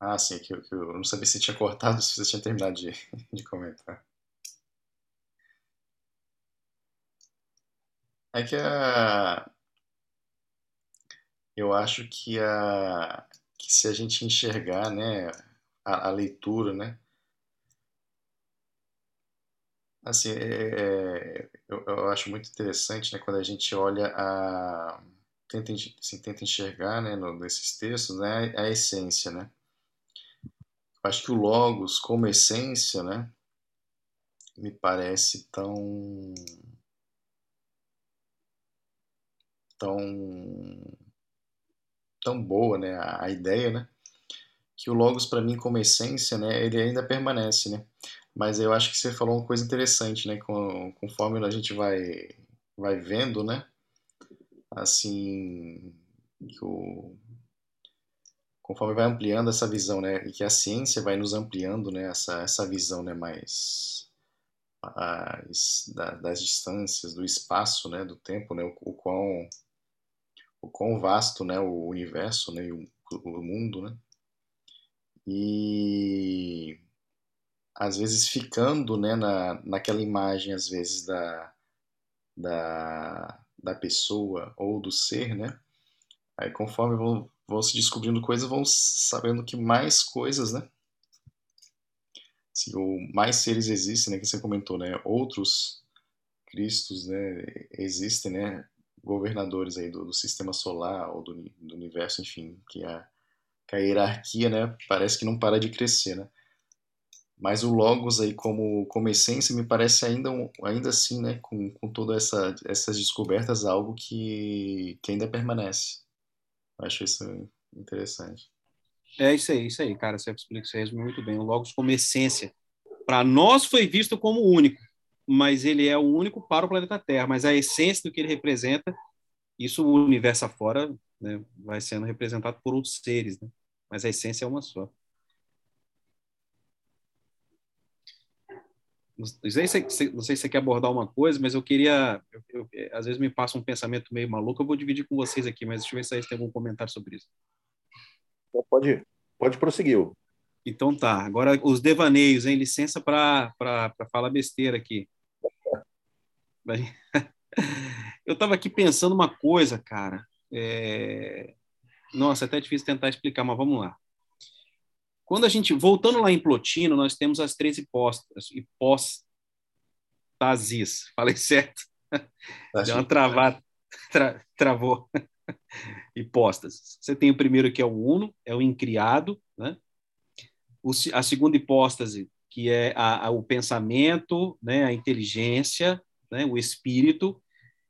Ah, sim, que eu, que eu não sabia se tinha cortado se você tinha terminado de, de comentar. É que a... Eu acho que, a... que se a gente enxergar né, a, a leitura, né, Assim, é, é, eu, eu acho muito interessante, né, quando a gente olha a tenta, assim, tenta enxergar, né, no, nesses textos, né, a essência, né? Eu acho que o logos como essência, né, me parece tão tão tão boa, né, a, a ideia, né, que o logos para mim como essência, né, ele ainda permanece, né? Mas eu acho que você falou uma coisa interessante, né? Conforme a gente vai, vai vendo, né? Assim, o, conforme vai ampliando essa visão, né? E que a ciência vai nos ampliando, né? Essa, essa visão, né? Mais as, das distâncias, do espaço, né? Do tempo, né? O, o quão o quão vasto, né? O universo, né? E o, o mundo, né? E às vezes ficando né, na, naquela imagem, às vezes, da, da, da pessoa ou do ser, né? Aí conforme vão, vão se descobrindo coisas, vão sabendo que mais coisas, né? Assim, ou mais seres existem, né? Que você comentou, né? Outros Cristos, né? Existem, né? Governadores aí do, do sistema solar ou do, do universo, enfim, que a, que a hierarquia, né? Parece que não para de crescer, né? Mas o Logos aí como, como essência me parece ainda, ainda assim, né, com, com todas essa, essas descobertas, algo que, que ainda permanece. Acho isso interessante. É isso aí, isso aí, cara. Você explica, você resume muito bem. O Logos como essência. Para nós foi visto como único, mas ele é o único para o planeta Terra. Mas a essência do que ele representa, isso o universo afora né, vai sendo representado por outros seres, né? mas a essência é uma só. Não sei, se, não sei se você quer abordar uma coisa, mas eu queria. Eu, eu, às vezes me passa um pensamento meio maluco, eu vou dividir com vocês aqui, mas deixa eu ver se vocês têm algum comentário sobre isso. Pode, pode prosseguir. Então tá. Agora os devaneios, hein? Licença para falar besteira aqui. Eu estava aqui pensando uma coisa, cara. É... Nossa, é até difícil tentar explicar, mas vamos lá. Quando a gente, voltando lá em Plotino, nós temos as três hipóstases, hipóstases. Falei certo? Deu uma travada, tra, travou. hipóstases. Você tem o primeiro que é o uno, é o incriado, né? O, a segunda hipóstase, que é a, a, o pensamento, né, a inteligência, né, o espírito,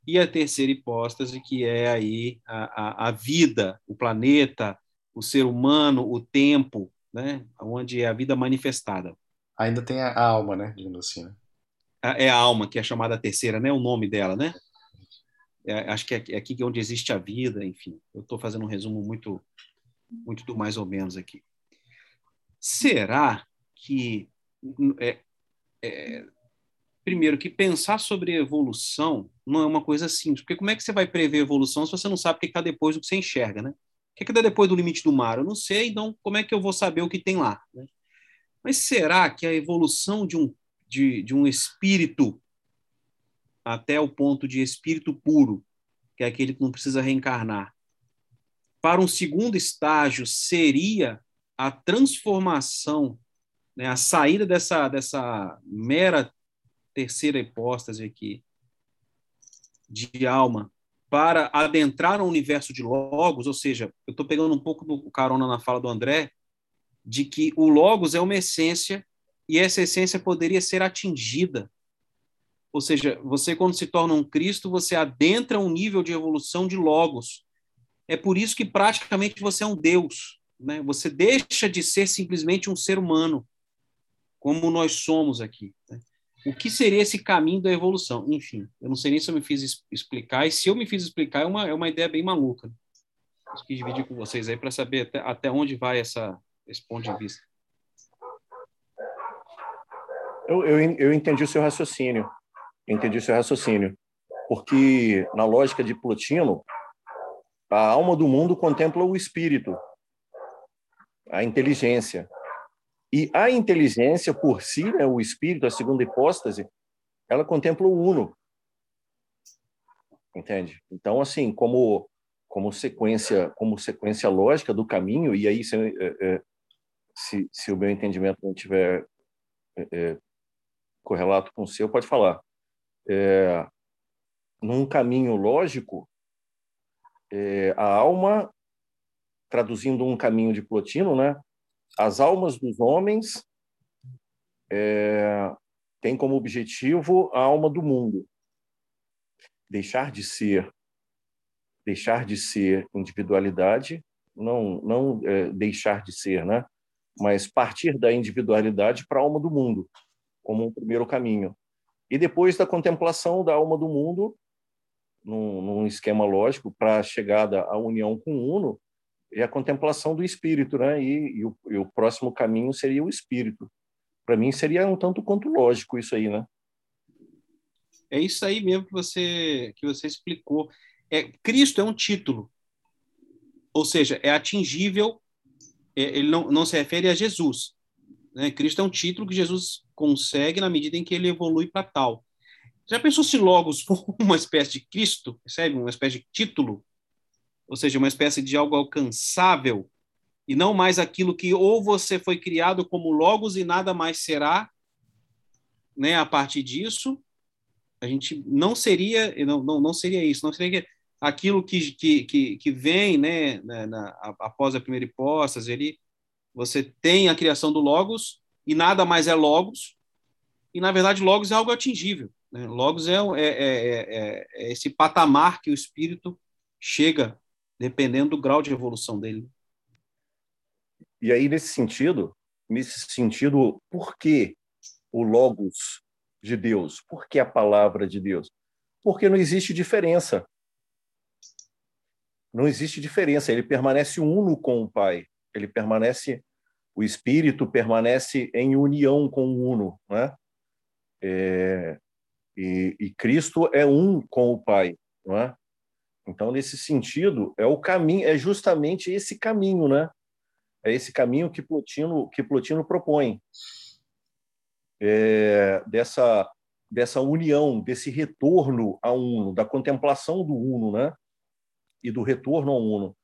e a terceira hipóstase, que é aí a, a, a vida, o planeta, o ser humano, o tempo, né? onde é a vida manifestada. Ainda tem a alma, né? Digamos assim, né? É a alma, que é chamada terceira, né? O nome dela, né? É, acho que é, é aqui onde existe a vida, enfim. Eu estou fazendo um resumo muito, muito do mais ou menos aqui. Será que é, é, primeiro que pensar sobre evolução não é uma coisa simples, porque como é que você vai prever evolução se você não sabe o que está depois do que você enxerga, né? O que, é que dá depois do limite do mar? Eu não sei, então como é que eu vou saber o que tem lá? Né? Mas será que a evolução de um, de, de um espírito até o ponto de espírito puro, que é aquele que não precisa reencarnar, para um segundo estágio seria a transformação, né, a saída dessa, dessa mera terceira hipóstase aqui de alma para adentrar o universo de Logos, ou seja, eu estou pegando um pouco do carona na fala do André, de que o Logos é uma essência e essa essência poderia ser atingida. Ou seja, você, quando se torna um Cristo, você adentra um nível de evolução de Logos. É por isso que praticamente você é um Deus. Né? Você deixa de ser simplesmente um ser humano, como nós somos aqui. Né? O que seria esse caminho da evolução? Enfim, eu não sei nem se eu me fiz explicar, e se eu me fiz explicar, é uma, é uma ideia bem maluca. Eu quis dividir com vocês aí para saber até, até onde vai essa, esse ponto de vista. Eu, eu, eu entendi o seu raciocínio. entendi o seu raciocínio. Porque, na lógica de Plotino, a alma do mundo contempla o espírito, a inteligência. E a inteligência por si, né, o espírito, a segunda hipóstase, ela contempla o uno. Entende? Então, assim, como como sequência como sequência lógica do caminho e aí se, é, é, se, se o meu entendimento não tiver é, correlato com o seu, pode falar. É, num caminho lógico, é, a alma, traduzindo um caminho de Plotino, né, as almas dos homens é, têm como objetivo a alma do mundo. Deixar de ser, deixar de ser individualidade, não, não é, deixar de ser, né? Mas partir da individualidade para a alma do mundo, como um primeiro caminho. E depois da contemplação da alma do mundo, num, num esquema lógico, para a chegada à união com o Uno, e a contemplação do espírito, né? E, e, o, e o, próximo caminho seria o espírito. Para mim seria um tanto quanto lógico isso aí, né? É isso aí mesmo que você que você explicou. É Cristo é um título, ou seja, é atingível. É, ele não, não se refere a Jesus. Né? Cristo é um título que Jesus consegue na medida em que ele evolui para tal. Já pensou se Logos for uma espécie de Cristo, percebe? Uma espécie de título, ou seja, uma espécie de algo alcançável, e não mais aquilo que ou você foi criado como Logos e nada mais será, né? A partir disso, a gente não seria, não, não, não seria isso, não seria aquilo que, que, que, que vem, né? Na, na, após a primeira hipóstase, ele, você tem a criação do Logos e nada mais é Logos, e na verdade Logos é algo atingível. Né? Logos é, é, é, é, esse patamar que o espírito chega, dependendo do grau de evolução dele. E aí, nesse sentido, nesse sentido, por que o Logos de Deus? Por que a palavra de Deus? Porque não existe diferença. Não existe diferença. Ele permanece uno com o Pai. Ele permanece, o Espírito permanece em união com o Uno, né? É, e, e, Cristo é um com o Pai, não é? Então, nesse sentido, é o caminho, é justamente esse caminho, né? É esse caminho que Plotino, que Plotino propõe. É, dessa, dessa união, desse retorno ao Uno, da contemplação do Uno, né? E do retorno ao Uno.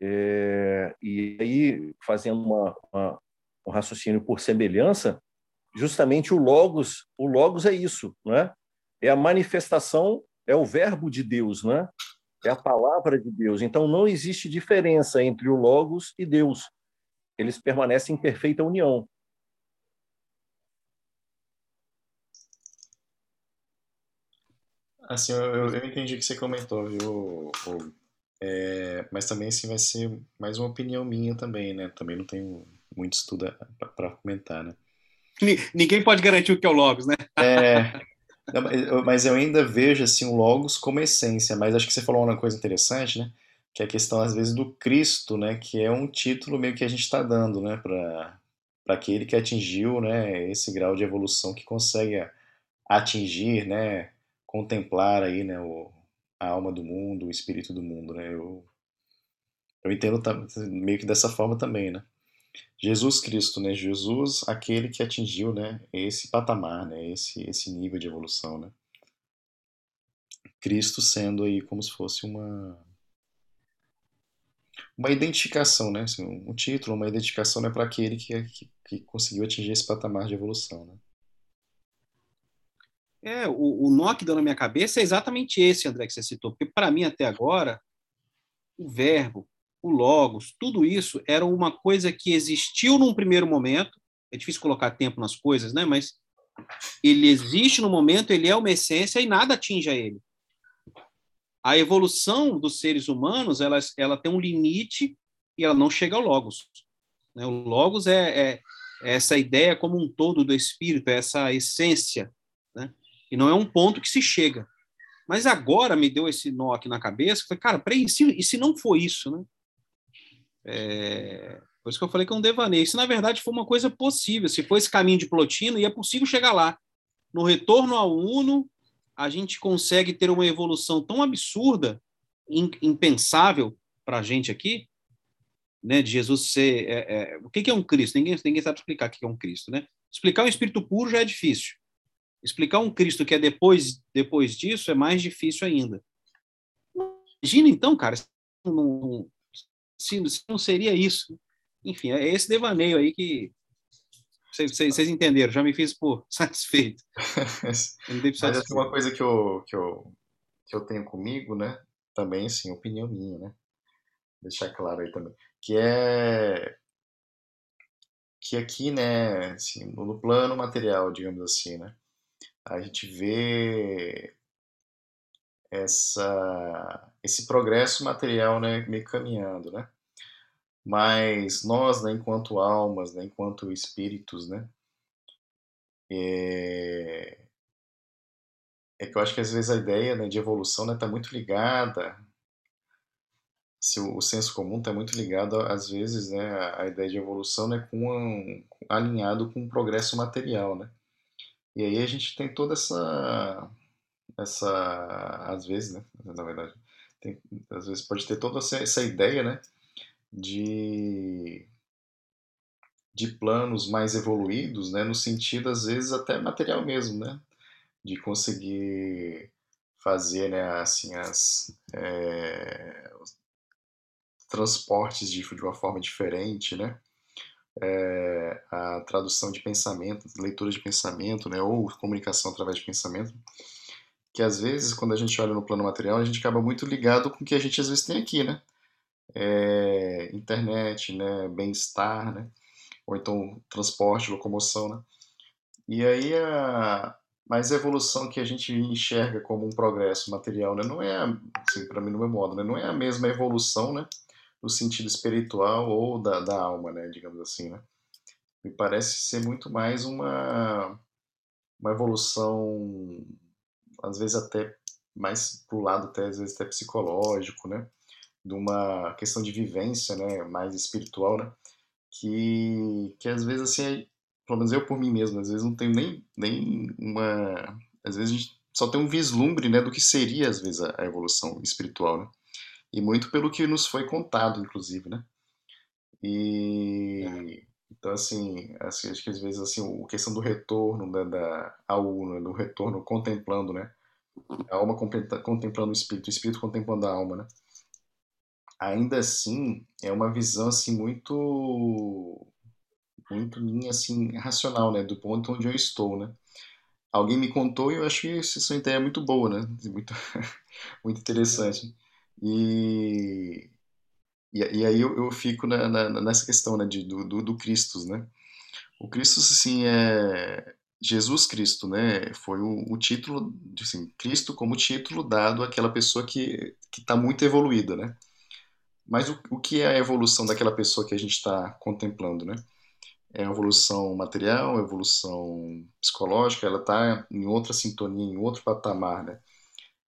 É, e aí, fazendo uma, uma, um raciocínio por semelhança, justamente o logos, o logos é isso, né? É a manifestação, é o verbo de Deus, né? É a palavra de Deus. Então não existe diferença entre o logos e Deus. Eles permanecem em perfeita união. Assim, eu, eu entendi o que você comentou, viu, É, mas também assim, vai ser mais uma opinião minha também, né? Também não tenho muito estudo para comentar, né? Ninguém pode garantir o que é o Logos, né? É, mas eu ainda vejo assim o Logos como essência, mas acho que você falou uma coisa interessante, né? Que é a questão às vezes do Cristo, né? Que é um título meio que a gente está dando, né? Para para aquele que atingiu, né? Esse grau de evolução que consegue atingir, né? Contemplar aí, né? O, a alma do mundo, o espírito do mundo, né? Eu eu entendo meio que dessa forma também, né? Jesus Cristo, né? Jesus, aquele que atingiu, né, esse patamar, né, esse esse nível de evolução, né? Cristo sendo aí como se fosse uma uma identificação, né? Assim, um título, uma identificação né, para aquele que, que, que, conseguiu atingir esse patamar de evolução, né? É, o, o nó que deu na minha cabeça é exatamente esse, André, que você citou, porque para mim até agora o verbo, o Logos, tudo isso era uma coisa que existiu num primeiro momento. É difícil colocar tempo nas coisas, né? Mas ele existe no momento, ele é uma essência e nada atinge a ele. A evolução dos seres humanos, ela, ela tem um limite e ela não chega ao Logos. Né? O Logos é, é, é essa ideia como um todo do espírito, é essa essência, né? E não é um ponto que se chega. Mas agora me deu esse nó aqui na cabeça, foi, cara, peraí, e se, e se não for isso, né? É, por isso que eu falei que é um devaneio. Isso, na verdade, foi uma coisa possível. Se for esse caminho de Plotino, é possível chegar lá. No retorno ao Uno, a gente consegue ter uma evolução tão absurda, impensável para a gente aqui, né, de Jesus ser... É, é, o que é um Cristo? Ninguém, ninguém sabe explicar o que é um Cristo. Né? Explicar um espírito puro já é difícil. Explicar um Cristo que é depois, depois disso é mais difícil ainda. Imagina, então, cara, num, se, não seria isso. Enfim, é esse devaneio aí que vocês entenderam, já me fiz por satisfeito. Mas é uma coisa que eu, que, eu, que eu tenho comigo, né? Também, assim, opinião minha, né? Deixar claro aí também. Que é que aqui, né, assim, no plano material, digamos assim, né? A gente vê essa, esse progresso material né, meio caminhando, né? Mas nós, né, enquanto almas, né, enquanto espíritos, né, é... é que eu acho que às vezes a ideia né, de evolução está né, tá muito ligada, se o, o senso comum está muito ligado, às vezes, né, a, ideia de evolução né, com um, alinhado com o progresso material, né? E aí a gente tem toda essa essa às vezes, né, na verdade, tem, às vezes pode ter toda essa, ideia, né, de de planos mais evoluídos, né, no sentido às vezes até material mesmo, né, de conseguir fazer, né, assim, as é, transportes de, de uma forma diferente, né? É, a tradução de pensamento, leitura de pensamento, né, ou comunicação através de pensamento, que às vezes, quando a gente olha no plano material, a gente acaba muito ligado com o que a gente às vezes tem aqui, né? É, internet, né, bem-estar, né? Ou então transporte, locomoção, né? E aí a, mas a evolução que a gente enxerga como um progresso material, né, não é, assim, para mim no meu modo, né, não é a mesma evolução, né, no sentido espiritual ou da, da alma, né, digamos assim, né. Me parece ser muito mais uma uma evolução, às vezes até mais pro lado até às vezes até psicológico, né, de uma questão de vivência, né, mais espiritual, né, que que às vezes assim pelo menos eu por mim mesmo, às vezes não tenho nem, nem uma. Às vezes a gente só tem um vislumbre né, do que seria, às vezes, a, evolução espiritual, né? E muito pelo que nos foi contado, inclusive, né? E. É. Então, assim, assim, acho que às vezes, assim, a questão do retorno da, da, ao Uno, do retorno contemplando, né? A alma contemplando o espírito, o espírito contemplando a alma, né? Ainda assim, é uma visão, assim, muito muito minha, assim, racional, né? Do ponto onde eu estou, né? Alguém me contou e eu achei essa sua ideia muito boa, né? Muito, muito interessante. E, e, e aí eu, eu fico na, na, nessa questão, né? De, do, do, do Cristo, né? O Cristo, assim, é... Jesus Cristo, né? Foi o, o título, assim, Cristo como título dado àquela pessoa que está muito evoluída, né? Mas o, o que é a evolução daquela pessoa que a gente está contemplando, né? é a evolução material, a evolução psicológica, ela está em outra sintonia, em outro patamar, né?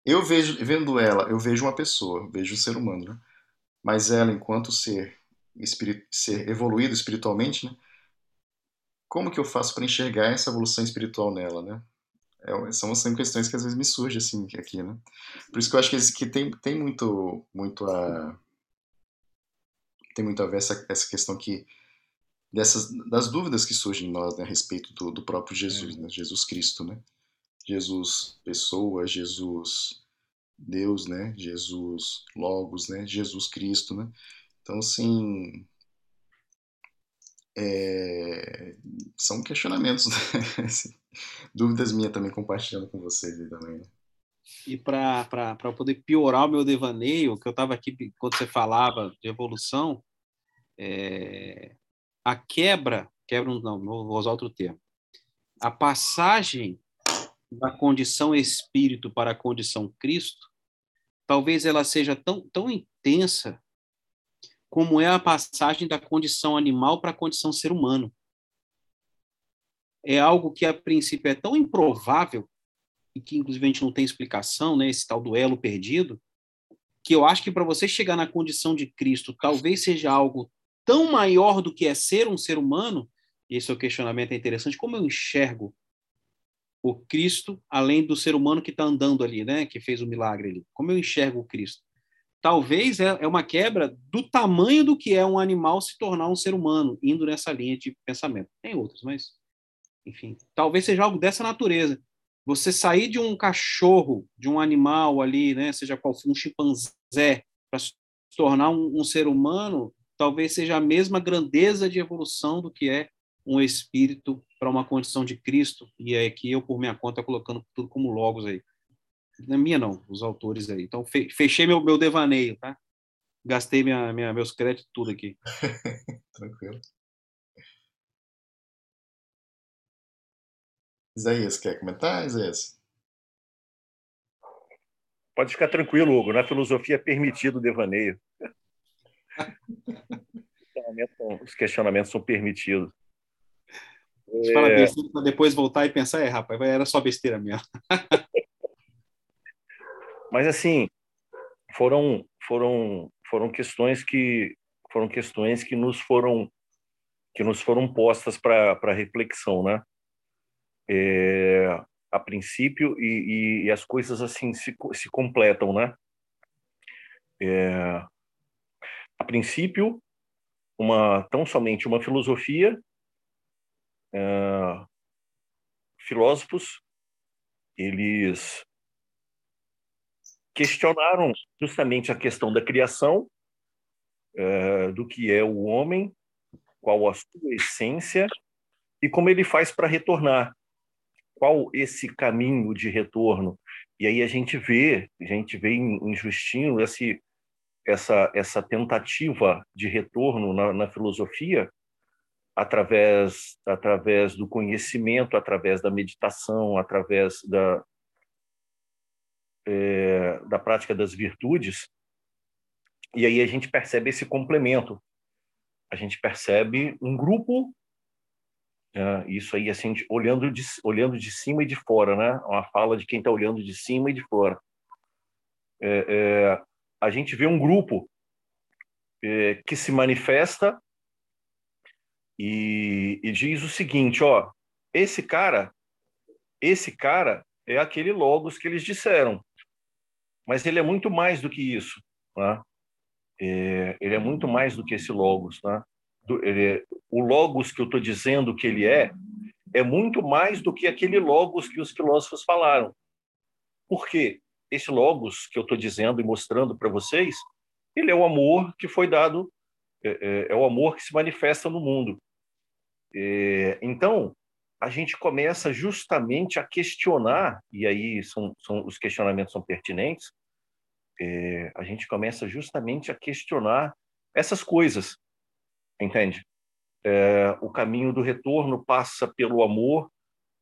Eu vejo, vendo ela, eu vejo uma pessoa, vejo um ser humano, né? Mas ela, enquanto ser, espirit, ser evoluído espiritualmente, né? Como que eu faço para enxergar essa evolução espiritual nela, né? É, são, são questões que às vezes me surgem assim aqui, né? Por isso que eu acho que, que tem, tem muito, muito a tem muito a ver essa, essa questão que dessas das dúvidas que surgem em nós né, a respeito do, do próprio Jesus, é. né, Jesus Cristo, né? Jesus pessoa, Jesus Deus, né? Jesus Logos, né? Jesus Cristo, né? Então, assim, é, são questionamentos, né? Assim, dúvidas minhas também compartilhando com vocês aí também. Né? E para poder piorar o meu devaneio, que eu estava aqui quando você falava de evolução, é, a quebra, quebra não, vou usar outro termo, a passagem da condição espírito para a condição Cristo, talvez ela seja tão, tão intensa como é a passagem da condição animal para a condição ser humano. É algo que a princípio é tão improvável e que inclusive a gente não tem explicação, né, esse tal duelo perdido, que eu acho que para você chegar na condição de Cristo, talvez seja algo tão maior do que é ser um ser humano, e esse é o questionamento é interessante, como eu enxergo o Cristo além do ser humano que está andando ali, né, que fez o milagre ali? Como eu enxergo o Cristo? Talvez é, é uma quebra do tamanho do que é um animal se tornar um ser humano, indo nessa linha de pensamento. Tem outros, mas, enfim, talvez seja algo dessa natureza. Você sair de um cachorro, de um animal ali, né, seja qual for, um chimpanzé, para se tornar um, um ser humano, talvez seja a mesma grandeza de evolução do que é um espírito para uma condição de Cristo, e é que eu, por minha conta, colocando tudo como logos aí. Não é minha, não, os autores aí. Então, fechei meu, meu devaneio, tá? Gastei minha, minha, meus créditos tudo aqui. Tranquilo. Isaías, quer comentar, Isaías? Pode ficar tranquilo, Hugo. Na filosofia é permitido o devaneio os questionamentos são permitidos. É... fala besteira para depois voltar e pensar, é, rapaz, era só besteira mesmo. Mas assim, foram foram foram questões que foram questões que nos foram que nos foram postas para reflexão, né? É, a princípio e, e, e, as coisas assim se, se completam, né? É, a princípio, uma tão somente uma filosofia, uh, filósofos eles questionaram justamente a questão da criação, é, do que é o homem, qual a sua essência e como ele faz para retornar. Qual esse caminho de retorno? E aí a gente vê, a gente vê em, Justino esse, essa, essa tentativa de retorno na, na filosofia através, através do conhecimento, através da meditação, através da, é, da prática das virtudes. E aí a gente percebe esse complemento. A gente percebe um grupo, é, isso aí assim, olhando de, olhando de cima e de fora, né? Uma fala de quem está olhando de cima e de fora. É, é a gente vê um grupo é, que se manifesta e, e diz o seguinte, ó, esse cara, esse cara é aquele logos que eles disseram, mas ele é muito mais do que isso, né? É, ele é muito mais do que esse logos, né? Do, ele, o logos que eu estou dizendo que ele é é muito mais do que aquele logos que os filósofos falaram. Por quê? Esse logos que eu estou dizendo e mostrando para vocês, ele é o amor que foi dado, é, é, é, o amor que se manifesta no mundo. É, então, a gente começa justamente a questionar, e aí são, são os questionamentos são pertinentes, é, a gente começa justamente a questionar essas coisas, entende? É, o caminho do retorno passa pelo amor,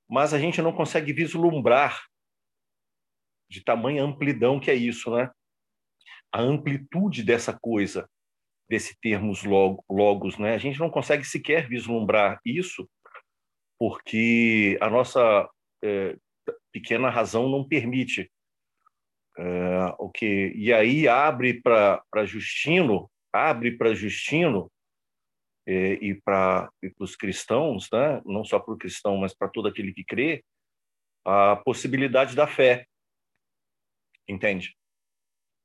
mas a gente não consegue vislumbrar de tamanha amplidão que é isso, né? A amplitude dessa coisa desse termos logos, né? A gente não consegue sequer vislumbrar isso porque a nossa é, pequena razão não permite. É, o que e aí abre para Justino, abre para Justino é, e para os cristãos, né? Não só para o cristão, mas para todo aquele que crê, a possibilidade da fé, entende?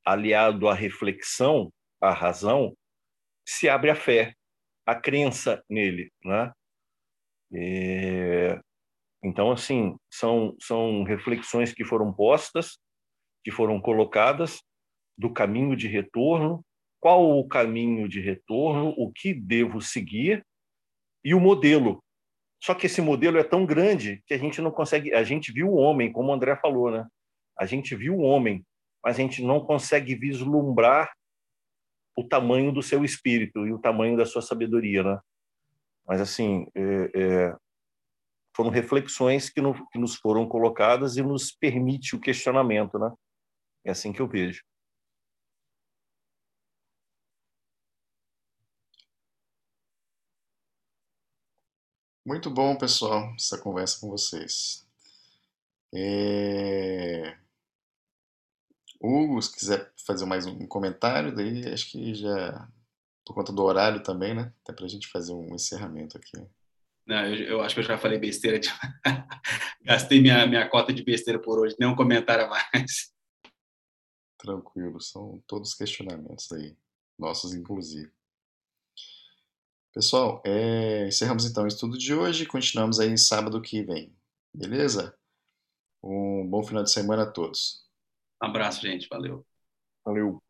Aliado à reflexão, à razão, se abre a fé, a crença nele, né? É... Então, assim, são, são reflexões que foram postas, que foram colocadas do caminho de retorno, qual o caminho de retorno, o que devo seguir e o modelo. Só que esse modelo é tão grande que a gente não consegue. A gente viu o homem, como o André falou, né? A gente viu o homem, mas a gente não consegue vislumbrar o tamanho do seu espírito e o tamanho da sua sabedoria, né? Mas assim, é, é, foram reflexões que, no, que, nos foram colocadas e nos permite o questionamento, né? É assim que eu vejo. Muito bom, pessoal, essa conversa com vocês. É... Hugo, se quiser fazer mais um comentário, daí acho que já, por conta do horário também, né? Até para a gente fazer um encerramento aqui. Não, eu, eu, acho que eu já falei besteira. De... Gastei minha, minha cota de besteira por hoje, nenhum comentário a mais. Tranquilo, são todos questionamentos aí, nossos inclusive. Pessoal, é, encerramos então o estudo de hoje e continuamos aí sábado que vem. Beleza? Um bom final de semana a todos. Abraço, gente. Valeu. Valeu.